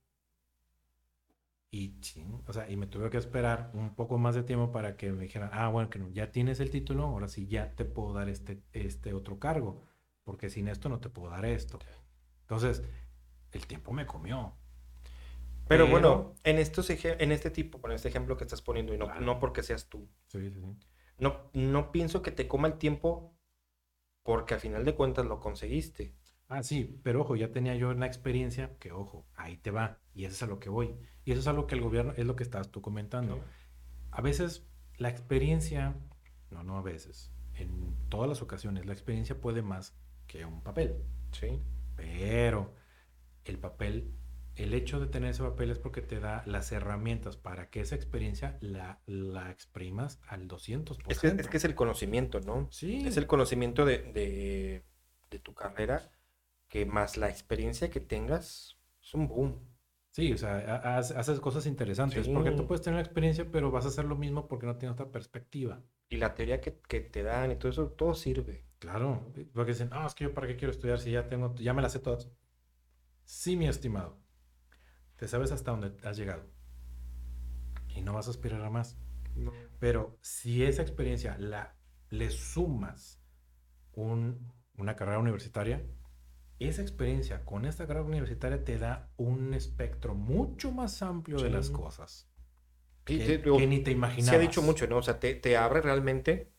Y, o sea, y me tuve que esperar un poco más de tiempo para que me dijeran, ah, bueno, que no, ya tienes el título, ahora sí ya te puedo dar este, este otro cargo, porque sin esto no te puedo dar esto. Entonces, el tiempo me comió. Pero, bueno, en, estos en este tipo, con este ejemplo que estás poniendo, y no, no porque seas tú. Sí, sí, sí no, no pienso que te coma el tiempo porque al final de cuentas lo conseguiste. Ah, sí, pero ojo, ya tenía yo una experiencia que, ojo, ahí te va, y eso es a lo que voy. Y eso es algo que el gobierno, es lo que estás tú comentando. A veces la experiencia, no, no a veces, en todas las ocasiones, la experiencia puede más que un papel. Sí. Pero el papel el hecho de tener ese papel es porque te da las herramientas para que esa experiencia la, la exprimas al 200%. Es que, es que es el conocimiento, ¿no? Sí. Es el conocimiento de, tu carrera que más la experiencia que tengas es un boom. Sí, o sea, haces cosas interesantes. Porque tú puedes tener la experiencia, pero vas a hacer lo mismo porque no tienes otra perspectiva. Y la teoría que, te dan y todo eso, todo sirve. Claro, porque dicen, no, es que yo para qué quiero estudiar si ya tengo, ya me las sé todas. Sí, mi estimado. Te sabes hasta dónde has llegado. Y no vas a aspirar a más. Pero si esa experiencia la, le sumas una carrera universitaria, esa experiencia con esta carrera universitaria te da un espectro mucho más amplio de las cosas. que, ni te imaginabas. Se ha dicho mucho, ¿no? O sea, te, abre realmente,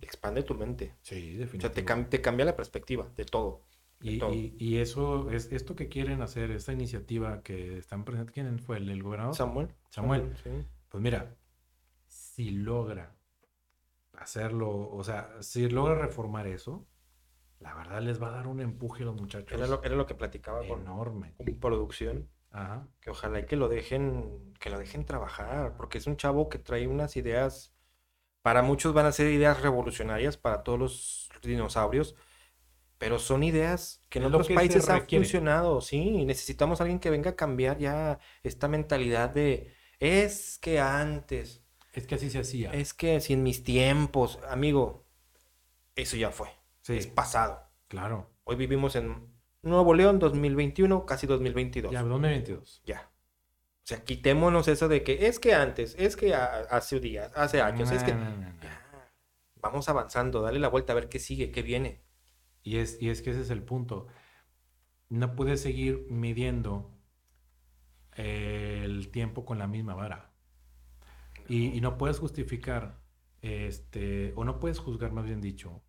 expande tu mente. Sí, definitivamente. O sea, te, cambia la perspectiva de todo. y, eso es esto que quieren hacer, esta iniciativa que están presentes. ¿Quién fue el, gobernador? Samuel. Samuel. Pues mira, si logra hacerlo, o sea, si logra reformar eso, la verdad les va a dar un empuje a los muchachos. Era lo, era lo que platicaba enorme. con, producción. Ajá. Que ojalá y que lo dejen, que lo dejen trabajar, porque es un chavo que trae unas ideas, para muchos van a ser ideas revolucionarias, para todos los dinosaurios, pero son ideas que en otros países han funcionado, sí, necesitamos a alguien que venga a cambiar ya esta mentalidad de, es que antes. Es que así se hacía. Es que si en mis tiempos, amigo, eso ya fue. Es pasado. Claro. Hoy vivimos en Nuevo León 2021, casi 2022. Ya, 2022. Ya. O sea, quitémonos eso de que es que antes, es que hace días, hace años, es que... Vamos avanzando, dale la vuelta a ver qué sigue, qué viene. Y es, y es que ese es el punto. No puedes seguir midiendo el tiempo con la misma vara. Y, y, no puedes justificar, este, o no puedes juzgar, más bien dicho,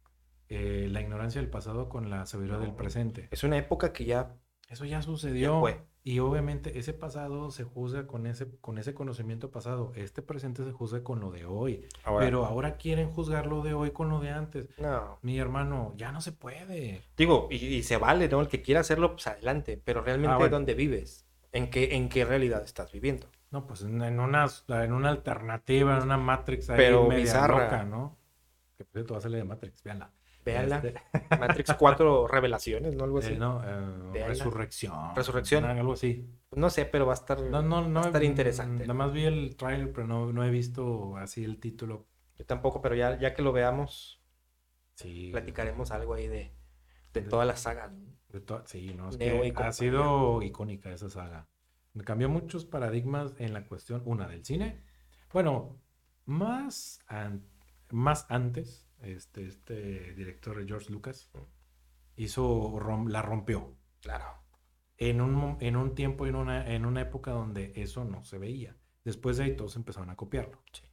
eh, la ignorancia del pasado con la sabiduría del presente. Es una época que ya... Eso ya sucedió. y obviamente ese pasado se juzga con ese, con ese conocimiento pasado. Este presente se juzga con lo de hoy. pero ahora quieren juzgar lo de hoy con lo de antes. No. Mi hermano, ya no se puede. Digo, y, se vale, ¿no? El que quiera hacerlo, pues adelante. Pero realmente, ah, ¿dónde vives? ¿En qué, ¿En qué realidad estás viviendo? No, pues en, una, en una alternativa, en una Matrix ahí pero media loca, ¿no? Que por cierto va a salir de Matrix, véanla. Véanla. Este... Matrix 4 Revelaciones, ¿no? Algo así. Eh, no, eh, Resurrección. Resurrección. Algo así. No sé, pero va a estar, no, no, no, va a estar interesante. Nada más vi el trailer, pero no, no he visto así el título. Yo tampoco, pero ya, ya que lo veamos, sí. platicaremos algo ahí de, de, toda la saga. De sí, no, es que ha sido icónica esa saga. Cambió muchos paradigmas en la cuestión, una del cine. Bueno, más, más antes este, este director George Lucas, hizo, la rompió. Claro. En un, en un tiempo y en una, en una época donde eso no se veía. Después de ahí todos empezaron a copiarlo. Sí.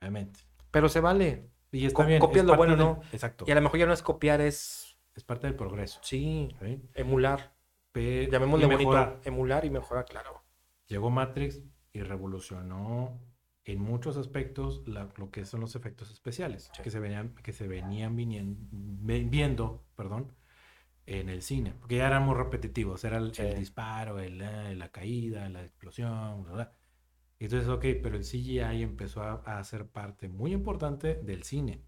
Obviamente. Pero se vale. Y está bien. Copias lo bueno, ¿no? Exacto. Y a lo mejor ya no es copiar, es... Es parte del progreso. Sí. Emular. Llamémosle bonito. Emular y mejorar, claro. Llegó Matrix y revolucionó en muchos aspectos lo que son los efectos especiales que se venían que se venían viendo perdón en el cine porque ya éramos repetitivos era el, disparo el, la caída la explosión ¿verdad? entonces ok pero el CGI empezó a, a, ser parte muy importante del cine.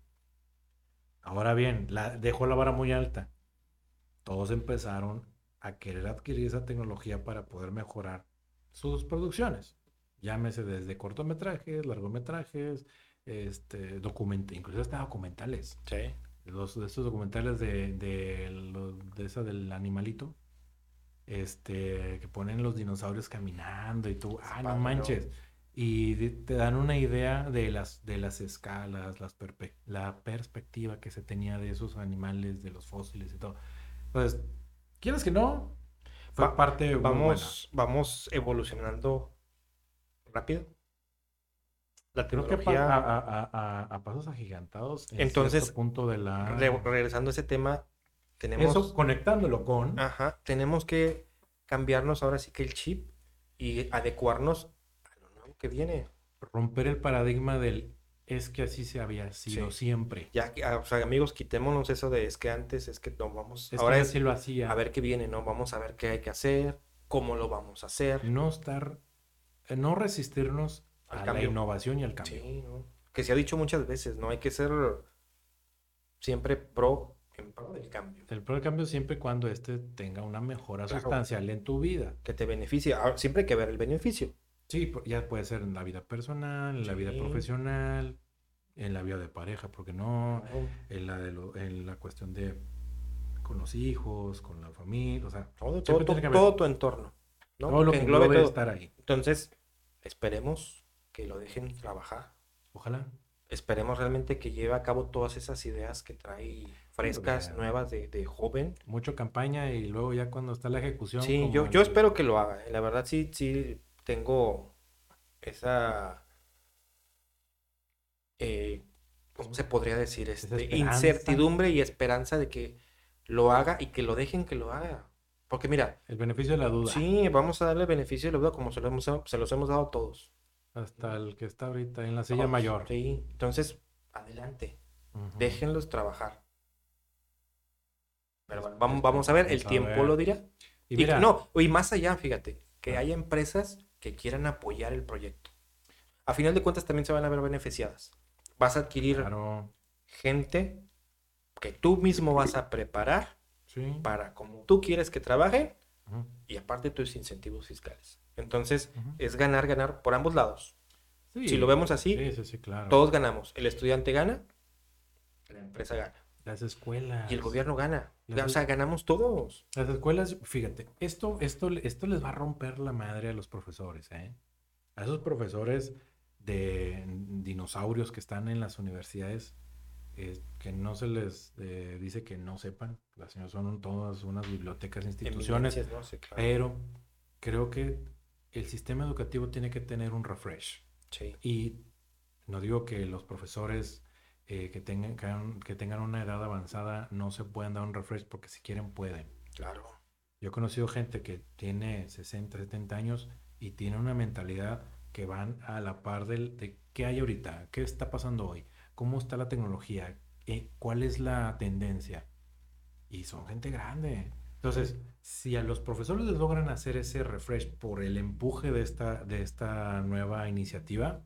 Ahora bien la, dejó la vara muy alta. Todos empezaron a querer adquirir esa tecnología para poder mejorar sus producciones Llámese desde cortometrajes, largometrajes, este, documento, incluso hasta documentales. Sí. Los, de estos documentales de, de, de esa del animalito, este, que ponen los dinosaurios caminando y tú, ah, no manches. Y te dan una idea de las, de las escalas, las la perspectiva que se tenía de esos animales, de los fósiles y todo. Entonces, ¿quieres que no? Fue parte vamos, Vamos evolucionando rápido. La tecnología... a, pasos agigantados. En Entonces, punto de la... regresando a ese tema, tenemos... Eso conectándolo con... Ajá, tenemos que cambiarnos ahora sí que el chip y adecuarnos a lo nuevo que viene. Romper el paradigma del es que así se había sido siempre. Ya, ah, o sea, amigos, quitémonos eso de es que antes, es que no vamos. ahora es, lo hacía. A ver qué viene, ¿no? Vamos a ver qué hay que hacer, cómo lo vamos a hacer. No estar no resistirnos a la innovación y al cambio. Que se ha dicho muchas veces, ¿no? Hay que ser siempre pro en pro del cambio. El pro del cambio siempre y cuando este tenga una mejora sustancial en tu vida. Que te beneficie. siempre hay que ver el beneficio. Sí, ya puede ser en la vida personal, en la vida profesional, en la vida de pareja, porque no, en, la de en la cuestión de con los hijos, con la familia, o sea, todo, todo, tu entorno. ¿no? Todo lo que englobe todo. estar ahí. Entonces, esperemos que lo dejen trabajar. Ojalá. Esperemos realmente que lleve a cabo todas esas ideas que trae frescas, nuevas de, de, joven. Mucho campaña y luego ya cuando está la ejecución. Sí, yo, yo espero que lo haga. La verdad sí, sí tengo esa, eh, ¿cómo se podría decir? Este, incertidumbre y esperanza de que lo haga y que lo dejen que lo haga. Porque mira. El beneficio de la duda. Sí, vamos a darle el beneficio de la duda como se, lo hemos, se los hemos dado a todos. Hasta el que está ahorita en la silla mayor. Sí, entonces, adelante. Déjenlos trabajar. Pero bueno, vamos, vamos a ver, el tiempo lo dirá. Y, mira, no, y más allá, fíjate, que hay empresas que quieran apoyar el proyecto. A final de cuentas también se van a ver beneficiadas. Vas a adquirir gente que tú mismo vas a preparar para como tú quieres que trabaje y aparte tus incentivos fiscales. Entonces es ganar, ganar por ambos lados. Si lo vemos así, todos ganamos. El estudiante gana, la empresa gana. Las escuelas. Y el gobierno gana. o sea, ganamos todos. Las escuelas, fíjate, esto, esto, esto les va a romper la madre a los profesores, ¿eh? A esos profesores de dinosaurios que están en las universidades, eh, que no se les eh, dice que no sepan. Las señoras son todas unas bibliotecas, instituciones. Pero creo que el sistema educativo tiene que tener un refresh. Sí. Y no digo que los profesores eh, que, tengan, que, tengan una edad avanzada no se puedan dar un refresh porque si quieren pueden. Claro. Yo he conocido gente que tiene 60, 70 años y tiene una mentalidad que van a la par del, de qué hay ahorita, qué está pasando hoy, cómo está la tecnología, eh, cuál es la tendencia. Y son gente grande. Entonces, si a los profesores les logran hacer ese refresh por el empuje de esta, de esta nueva iniciativa,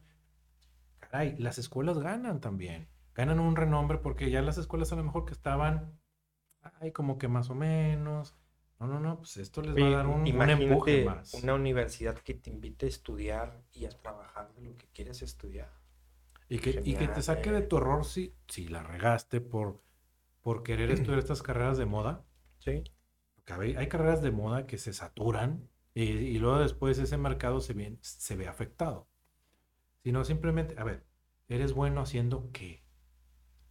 caray, las escuelas ganan también ganan un renombre porque ya las escuelas a lo mejor que estaban, ay, como que más o menos. No, no, no, pues esto les va a dar un, un empuje más. Una universidad que te invite a estudiar y a trabajar de lo que quieres estudiar. Y que, y que te saque de tu error si, si la regaste por, por querer estudiar estas carreras de moda. Sí. Porque hay, hay carreras de moda que se saturan y, y luego después ese mercado se ve, se ve afectado. Sino simplemente, a ver, ¿eres bueno haciendo qué?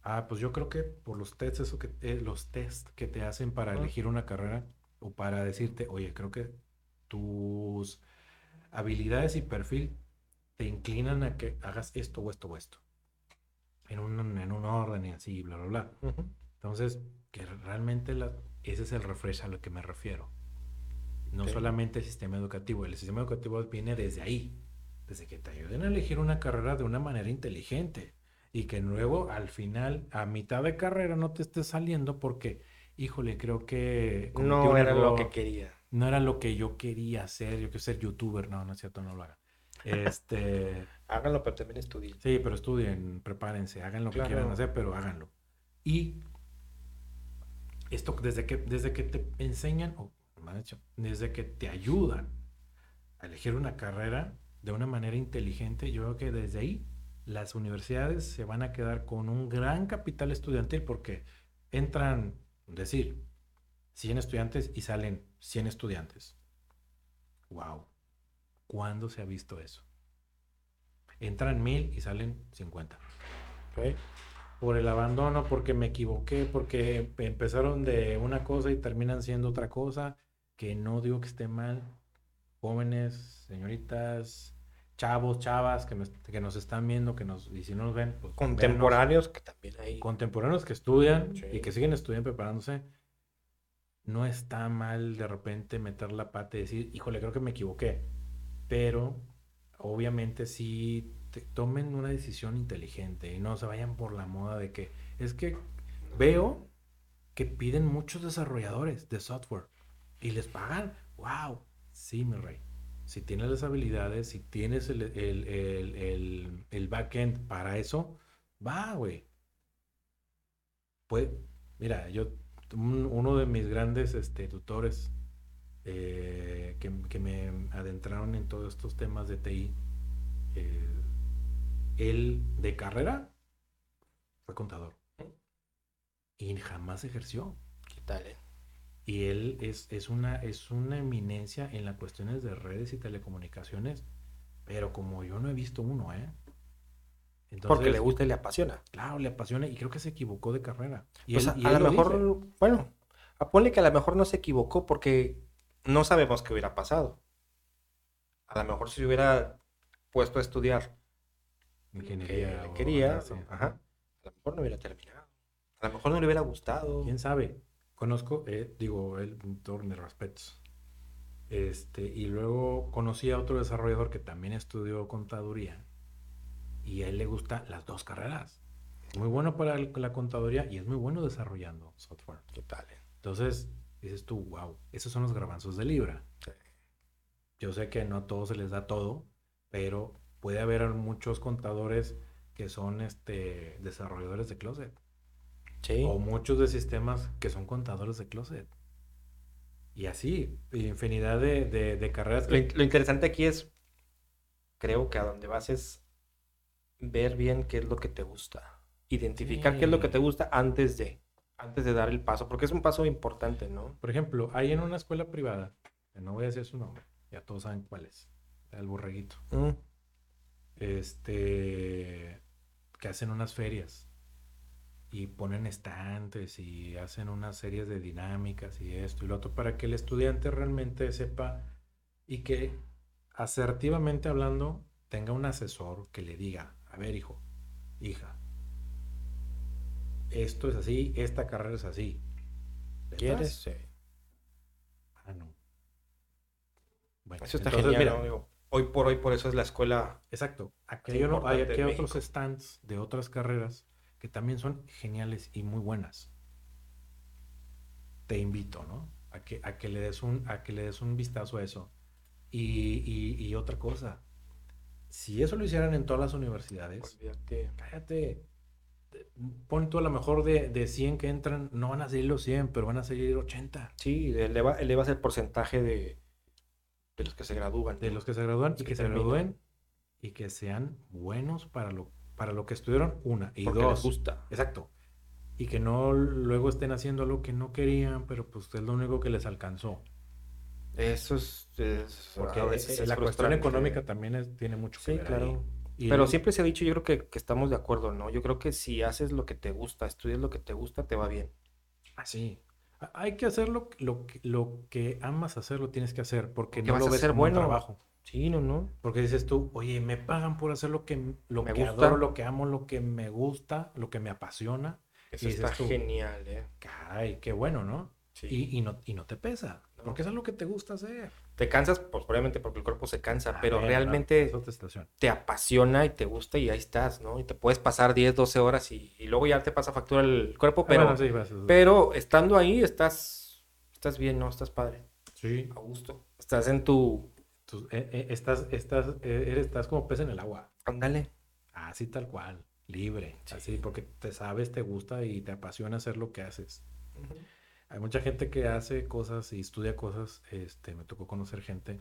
Ah, pues yo creo que por los tests, eso que, eh, los test que te hacen para elegir una carrera o para decirte, oye, creo que tus habilidades y perfil te inclinan a que hagas esto o esto o esto. En un, en un orden y así, bla, bla, bla. Entonces, que realmente la, ese es el refresh a lo que me refiero. No solamente el sistema educativo. El sistema educativo viene desde ahí. Desde que te ayuden a elegir una carrera de una manera inteligente y que luego al final, a mitad de carrera, no te esté saliendo porque, híjole, creo que... No era lo que quería. No era lo que yo quería hacer, yo quiero ser youtuber, no, no es cierto, no lo hagan. Este... háganlo, pero también estudien. Sí, pero estudien, prepárense, hagan lo que quieran hacer, pero háganlo. Y esto desde que, desde que te enseñan, o desde que te ayudan a elegir una carrera de una manera inteligente, yo creo que desde ahí las universidades se van a quedar con un gran capital estudiantil porque entran, decir, 100 estudiantes y salen 100 estudiantes. ¡Wow! ¿Cuándo se ha visto eso? Entran 1000 y salen 50. Por el abandono, porque me equivoqué, porque empezaron de una cosa y terminan siendo otra cosa, que no digo que esté mal. Jóvenes, señoritas, chavos, chavas que, que, nos están viendo, que nos, y si no nos ven, pues, contemporáneos que también hay. Contemporáneos que estudian y que siguen estudiando, preparándose. No está mal de repente meter la pata y decir, híjole, creo que me equivoqué. Pero obviamente sí tomen una decisión inteligente y no se vayan por la moda de que es que veo que piden muchos desarrolladores de software y les pagan. ¡Wow! Sí, mi rey si tienes las habilidades, si tienes el, el, backend para eso, va, güey. Pues Mira, yo, uno de mis grandes este, tutores eh, que, me adentraron en todos estos temas de TI, eh, él de carrera fue contador y jamás ejerció. ¿Qué tal? Eh? Y él es, es, una, es una eminencia en las cuestiones de redes y telecomunicaciones, pero como yo no he visto uno, ¿eh? Porque le gusta y le apasiona. Claro, le apasiona y creo que se equivocó de carrera. Y pues a, lo mejor, bueno, apone que a lo mejor no se equivocó porque no sabemos qué hubiera pasado. A lo mejor si hubiera puesto a estudiar ingeniería, que quería, a lo mejor no hubiera terminado. A lo mejor no le hubiera gustado. ¿Quién sabe? Conozco, eh, digo, el todos mis respetos. Este, y luego conocí a otro desarrollador que también estudió contaduría y a él le gustan las dos carreras. Es muy bueno para la contaduría y es muy bueno desarrollando software. Total. Entonces, dices tú, wow, esos son los garbanzos de libra. Yo sé que no a todos se les da todo, pero puede haber muchos contadores que son este, desarrolladores de closet. Sí. O muchos de sistemas que son contadores de closet. Y así, infinidad de, carreras. Lo, lo, interesante aquí es, creo que a donde vas es ver bien qué es lo que te gusta. Identificar qué es lo que te gusta antes de, antes de dar el paso, porque es un paso importante, ¿no? Por ejemplo, hay en una escuela privada, no voy a decir su nombre, ya todos saben cuál es, el borreguito. Mm. Este, que hacen unas ferias y ponen estantes y hacen unas series de dinámicas y esto y lo otro para que el estudiante realmente sepa y que asertivamente hablando tenga un asesor que le diga, a ver hijo, hija, esto es así, esta carrera es así. ¿Quieres? Sí. Ah, no. Bueno, eso está genial, mira, hoy por hoy por eso es la escuela. Exacto. Aquí hay, hay otros stands de otras carreras que también son geniales y muy buenas. Te invito, ¿no? A que, a que, le, des un, a que le des un vistazo a eso. Y, y, otra cosa, si eso lo hicieran en todas las universidades, cállate. Pon tú a lo mejor de, de 100 que entran, no van a salir los 100, pero van a salir 80. Sí, eleva, elevas el porcentaje de, de los que se gradúan. De los que se gradúan y que, se gradúen y que sean buenos para lo para lo que estudiaron, una. Y dos. Les gusta. Exacto. Y que no luego estén haciendo lo que no querían, pero pues es lo único que les alcanzó. Eso es. Porque la cuestión económica también tiene mucho que ver. claro. Pero siempre se ha dicho, yo creo que, que, estamos de acuerdo, ¿no? Yo creo que si haces lo que te gusta, estudias lo que te gusta, te va bien. Así. Ah, Hay que hacer lo, lo, lo que amas hacer, lo tienes que hacer, porque, no vas lo ves a bueno. trabajo. Sí, no, no. Porque dices tú, oye, me pagan por hacer lo que, lo me que gusta. adoro, lo que amo, lo que me gusta, lo que me apasiona. Eso está genial, ¿eh? Caray, qué bueno, ¿no? Sí. Y, y, no, y no te pesa, porque es lo que te gusta hacer. Te cansas, pues probablemente porque el cuerpo se cansa, ah, pero realmente te apasiona y te gusta y ahí estás, ¿no? Y te puedes pasar 10, 12 horas y, y luego ya te pasa factura el cuerpo, ah, pero, sí, pero estando ahí estás, estás bien, ¿no? Estás padre. Sí. A gusto. Estás en tu eh, eh, estás, estás, eh, estás como pez en el agua. Ándale. Así tal cual, libre. Así, porque te sabes, te gusta y te apasiona hacer lo que haces. Hay mucha gente que hace cosas y estudia cosas. Este, me tocó conocer gente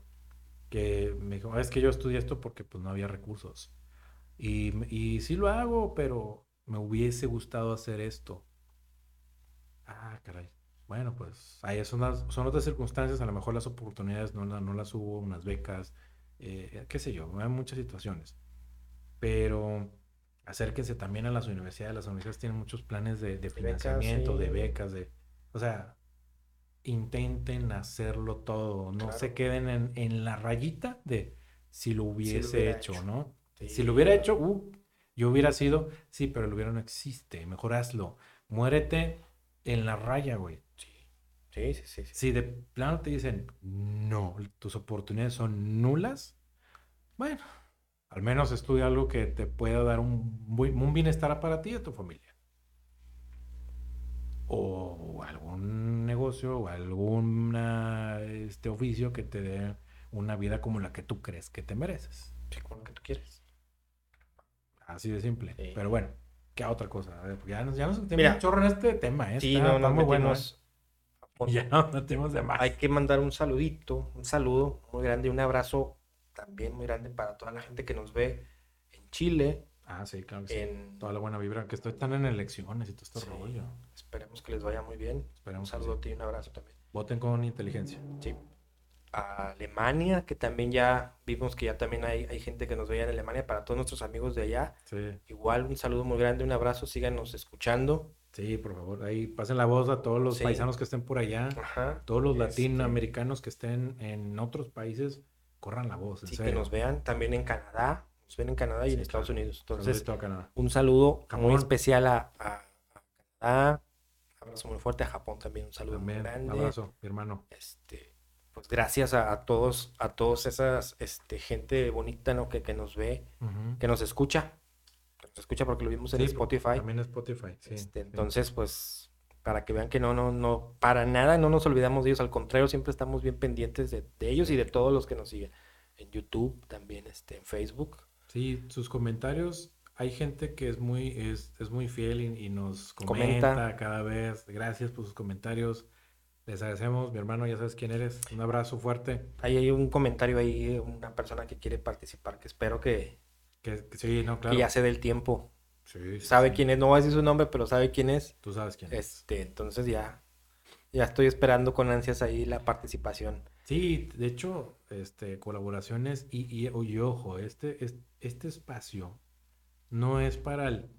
que me dijo, ah, es que yo estudié esto porque pues no había recursos. Y, y sí lo hago, pero me hubiese gustado hacer esto. Ah, caray. Bueno, pues ahí son, son otras circunstancias, a lo mejor las oportunidades no, no las hubo, unas becas, eh, qué sé yo, hay muchas situaciones. Pero acérquense también a las universidades, las universidades tienen muchos planes de, financiamiento, de becas, de... O sea, intenten hacerlo todo, no se queden en, la rayita de si lo hubiese hecho, ¿no? Si lo hubiera hecho, uh, yo hubiera sido, sí, pero lo hubiera no existe, mejor hazlo, muérete en la raya, güey. Sí, sí, sí, Si de plano te dicen, no, tus oportunidades son nulas, bueno, al menos estudia algo que te pueda dar un, un bienestar para ti y a tu familia. O algún negocio o algún este, oficio que te dé una vida como la que tú crees que te mereces. Sí, como la que tú quieres. Así de simple. Pero bueno, ¿Qué otra cosa? Ya nos, ya nos Mira, chorro en este tema, ¿eh? Sí, no, no, muy bueno. Ya no, no tenemos de más. Hay que mandar un saludito, un saludo muy grande, un abrazo también muy grande para toda la gente que nos ve en Chile. Ah, sí, claro que en... Toda la buena vibra, que estoy tan en elecciones y todo este rollo. Esperemos que les vaya muy bien. Esperemos un saludo y un abrazo también. Voten con inteligencia. Sí. A Alemania, que también ya vimos que ya también hay, hay gente que nos veía en Alemania, para todos nuestros amigos de allá. Sí. Igual un saludo muy grande, un abrazo, síganos escuchando. Sí, por favor, ahí pasen la voz a todos los paisanos que estén por allá, Ajá. todos los este latinoamericanos que estén en otros países, corran la voz. sí, que nos vean también en Canadá, nos ven en Canadá y en Estados Unidos. Entonces, un saludo muy especial a, a, Canadá, abrazo muy fuerte a Japón también, un saludo muy grande. Abrazo, mi hermano. Este, pues gracias a, todos, a todos esas este, gente bonita ¿no? que, que nos ve, que nos escucha se escucha porque lo vimos en Spotify. También en Spotify, sí. Este, entonces, pues, para que vean que no, no, no, para nada no nos olvidamos de ellos, al contrario, siempre estamos bien pendientes de, ellos y de todos los que nos siguen. En YouTube, también este, en Facebook. Sí, sus comentarios, hay gente que es muy, es, es muy fiel y, nos comenta, cada vez. Gracias por sus comentarios. Les agradecemos, mi hermano, ya sabes quién eres. Un abrazo fuerte. Ahí hay un comentario ahí, una persona que quiere participar, que espero que, que, sí, no, claro. Que ya se del tiempo. Sí, sabe quién es, no voy a decir su nombre, pero sabe quién es. Tú sabes quién es. Este, entonces ya, ya estoy esperando con ansias ahí la participación. Sí, de hecho, este, colaboraciones y, y, ojo, este, este, este espacio no es para el...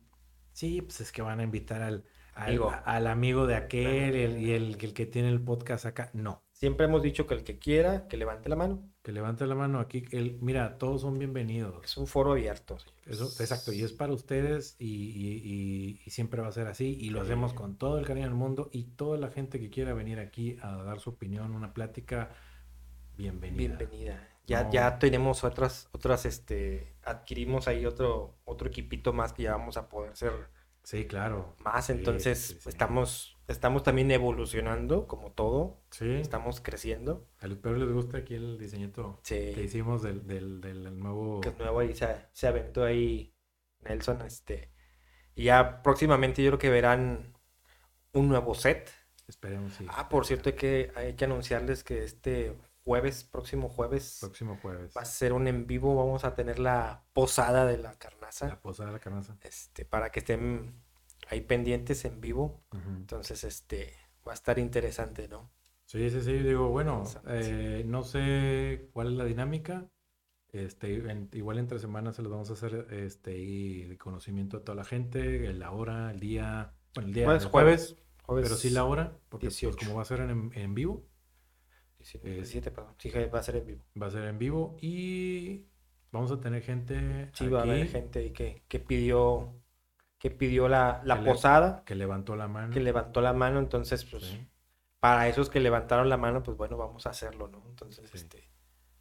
Sí, pues es que van a invitar al, al, amigo de aquel y el, el, que tiene el podcast acá. No. Siempre hemos dicho que el que quiera, que levante la mano. Que levante la mano aquí. El, mira, todos son bienvenidos. Es un foro abierto. Eso, exacto, y es para ustedes y, siempre va a ser así. Y lo hacemos con todo el cariño del mundo y toda la gente que quiera venir aquí a dar su opinión, una plática, bienvenida. Bienvenida. Ya, ya tenemos otras, otras, este, adquirimos ahí otro, otro equipito más que ya vamos a poder ser Sí, claro. Más, entonces estamos estamos también evolucionando como todo. Sí. Estamos creciendo. A los perros les gusta aquí el diseñito que hicimos del, del, del nuevo... Que es nuevo ahí se, se, aventó ahí Nelson. Este, y ya próximamente yo creo que verán un nuevo set. Esperemos, sí. Ah, por cierto, hay que, hay que anunciarles que este jueves, próximo jueves. Próximo jueves. Va a ser un en vivo, vamos a tener la posada de la carnaza. La posada de la carnaza. Este, para que estén ahí pendientes en vivo. Entonces, este, va a estar interesante, ¿no? Sí, sí, sí, digo, bueno, eh, no sé cuál es la dinámica. Este, igual entre semanas se los vamos a hacer este y de conocimiento a toda la gente, la hora, el día, bueno, el día jueves, jueves, jueves, pero sí la hora, porque pues, como va a ser en, en vivo, 17, perdón. Sí, va a ser en vivo. Va a ser en vivo y vamos a tener gente. Sí, va a haber gente que, que pidió que pidió la, la posada. que levantó la mano. Que levantó la mano, entonces, pues, para esos que levantaron la mano, pues bueno, vamos a hacerlo, ¿no? Entonces, este,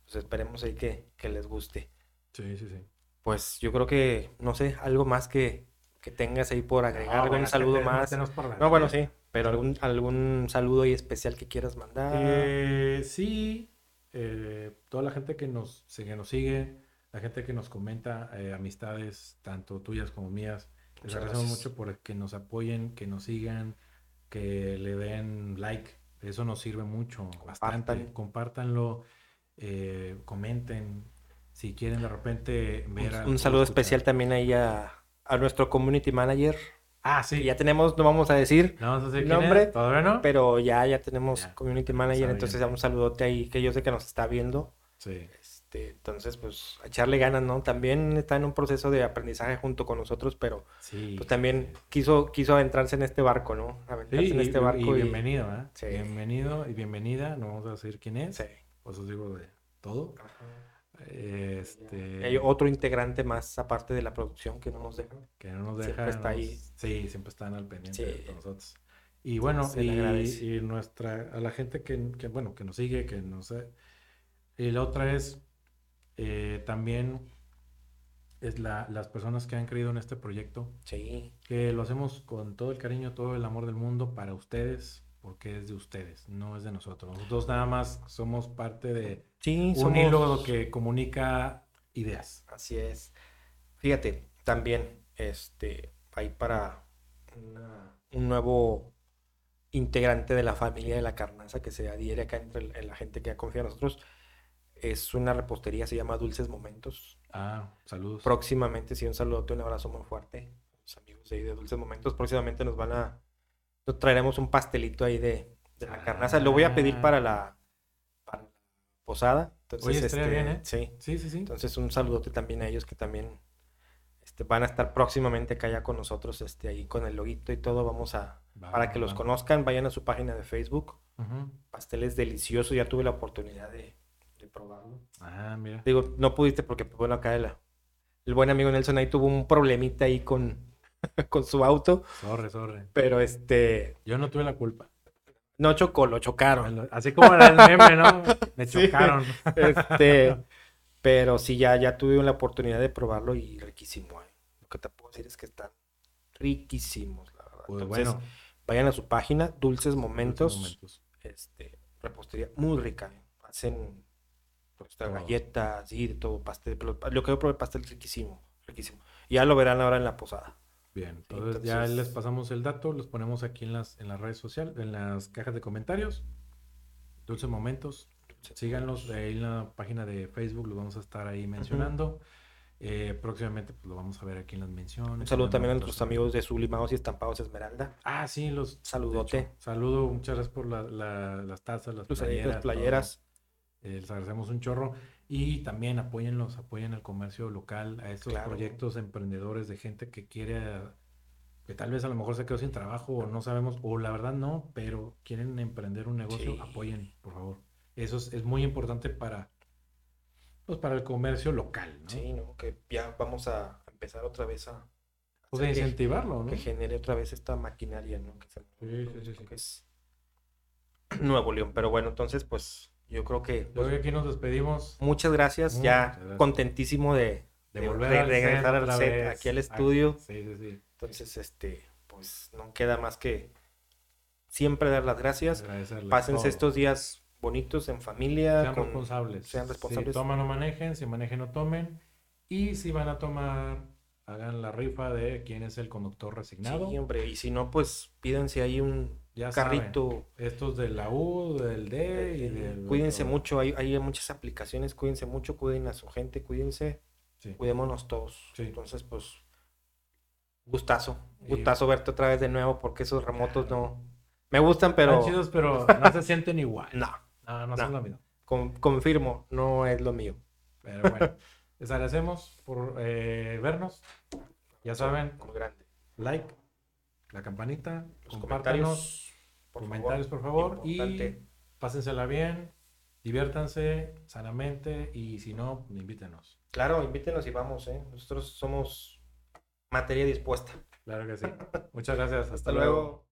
pues esperemos ahí que, que, les guste. Sí, sí, sí. Pues yo creo que, no sé, algo más que, que tengas ahí por agregar, algún saludo más. No, bueno, sí. Pero algún, algún saludo ahí especial que quieras mandar. Eh, sí, eh, toda la gente que nos, que nos sigue, la gente que nos comenta, eh, amistades, tanto tuyas como mías, les agradecemos mucho por que nos apoyen, que nos sigan, que le den like. Eso nos sirve mucho, bastante. Compártanlo, comenten. Si quieren de repente ver... Un, un saludo especial también ahí a, a nuestro community manager, Ah, sí. Ya tenemos, no vamos a decir no vamos a decir nombre, ¿Todavía no? pero ya, ya tenemos community manager, entonces ya un saludote ahí que yo sé que nos está viendo. Sí. Este, entonces, pues, echarle ganas, ¿no? También está en un proceso de aprendizaje junto con nosotros, pero sí. pues también quiso, quiso adentrarse en este barco, ¿no? Aventarse en este barco. Y, bienvenido, ¿eh? Sí. Bienvenido y bienvenida, no vamos a decir quién es. Sí. Pues os digo de todo. Ajá. Este... Hay otro integrante más aparte de la producción que no nos deja. Que no nos deja. Siempre está ahí. Sí, siempre están al pendiente de nosotros. Y bueno, y, nuestra, a la gente que, bueno, que nos sigue, que no sé. Y la otra es eh, también es la, las personas que han creído en este proyecto. Sí. Que lo hacemos con todo el cariño, todo el amor del mundo para ustedes, porque es de ustedes, no es de nosotros. Nosotros nada más somos parte de un hilo que comunica ideas. Así es. Fíjate, también, este, ahí para un nuevo integrante de la familia de la carnaza que se adhiere acá entre la gente que ha confiado en nosotros. Es una repostería, se llama Dulces Momentos. Ah, saludos. Próximamente, sí, un saludo, un abrazo muy fuerte. Los amigos de, ahí de Dulces Momentos, próximamente nos van a. Nos traeremos un pastelito ahí de, la carnaza. Lo voy a pedir para la, posada. Entonces, Oye, este, bien, ¿eh? Sí. Sí, sí, sí. Entonces, un saludote también a ellos que también este, van a estar próximamente acá ya con nosotros, este, ahí con el loguito y todo. Vamos a, para que los conozcan, vayan a su página de Facebook. Pasteles deliciosos, ya tuve la oportunidad de, probarlo. Ah, mira. Digo, no pudiste porque, pues, bueno, acá el, el buen amigo Nelson ahí tuvo un problemita ahí con, con su auto. Sorre, sorre. Pero este. Yo no tuve la culpa. No chocó, lo chocaron. Así como era el meme, ¿no? Me chocaron. este. Pero sí, ya, ya tuve la oportunidad de probarlo y riquísimo. ¿eh? Lo que te puedo decir es que están riquísimos, la verdad. Pues Entonces, bueno. vayan a su página, Dulces Momentos. Este, repostería muy rica. ¿eh? Hacen pues, galletas y de todo, pastel. Pero lo que yo probé, pastel riquísimo, riquísimo. Ya lo verán ahora en la posada. Bien, entonces, ya les pasamos el dato, los ponemos aquí en las, en las redes sociales, en las cajas de comentarios. Dulces Momentos, Síganlos ahí en la página de Facebook, los vamos a estar ahí mencionando. Eh, próximamente pues, lo vamos a ver aquí en las menciones. Un saludo también a nuestros amigos de Sublimados y Estampados Esmeralda. Ah, sí, los saludote. saludo, muchas gracias por las tazas, las playeras. playeras. Eh, les agradecemos un chorro. Y también apóyenlos, apoyen el comercio local, a estos proyectos emprendedores de gente que quiere, que tal vez a lo mejor se quedó sin trabajo o no sabemos, o la verdad no, pero quieren emprender un negocio, apoyen, por favor. Eso es, muy importante para, pues, para el comercio local, ¿no? Sí, ¿no? Que ya vamos a empezar otra vez a... Pues incentivarlo, ¿no? Que genere otra vez esta maquinaria, ¿no? Que, sí, sí, sí, que es Nuevo León. Pero bueno, entonces, pues yo creo que... Pues, creo que aquí nos despedimos. Muchas gracias, ya contentísimo de, de, volver a regresar al set, aquí al estudio. Sí, sí, sí. Entonces, este, pues no queda más que siempre dar las gracias. Pásense estos días bonitos en familia. Sean responsables. Sean responsables. Si toman o manejen, si manejen o tomen. Y si van a tomar, hagan la rifa de quién es el conductor resignado. Sí, hombre. Y si no, pues pídense ahí un carrito. Estos de la U, del D y del... Cuídense mucho. Hay, hay muchas aplicaciones. Cuídense mucho. Cuiden a su gente. Cuídense. Cuidémonos todos. Entonces, pues... Gustazo. Gustazo verte otra vez de nuevo porque esos remotos no... Me gustan, pero... Están chidos, pero no se sienten igual. No. No, no, son lo mismo. confirmo, no es lo mío. Pero bueno, les agradecemos por eh, vernos. Ya saben, como grande. like, la campanita, Los comentarios, por comentarios por favor y pásensela bien, diviértanse sanamente y si no, invítenos. Claro, invítenos y vamos, ¿eh? Nosotros somos materia dispuesta. Claro que sí. Muchas gracias. Hasta, luego.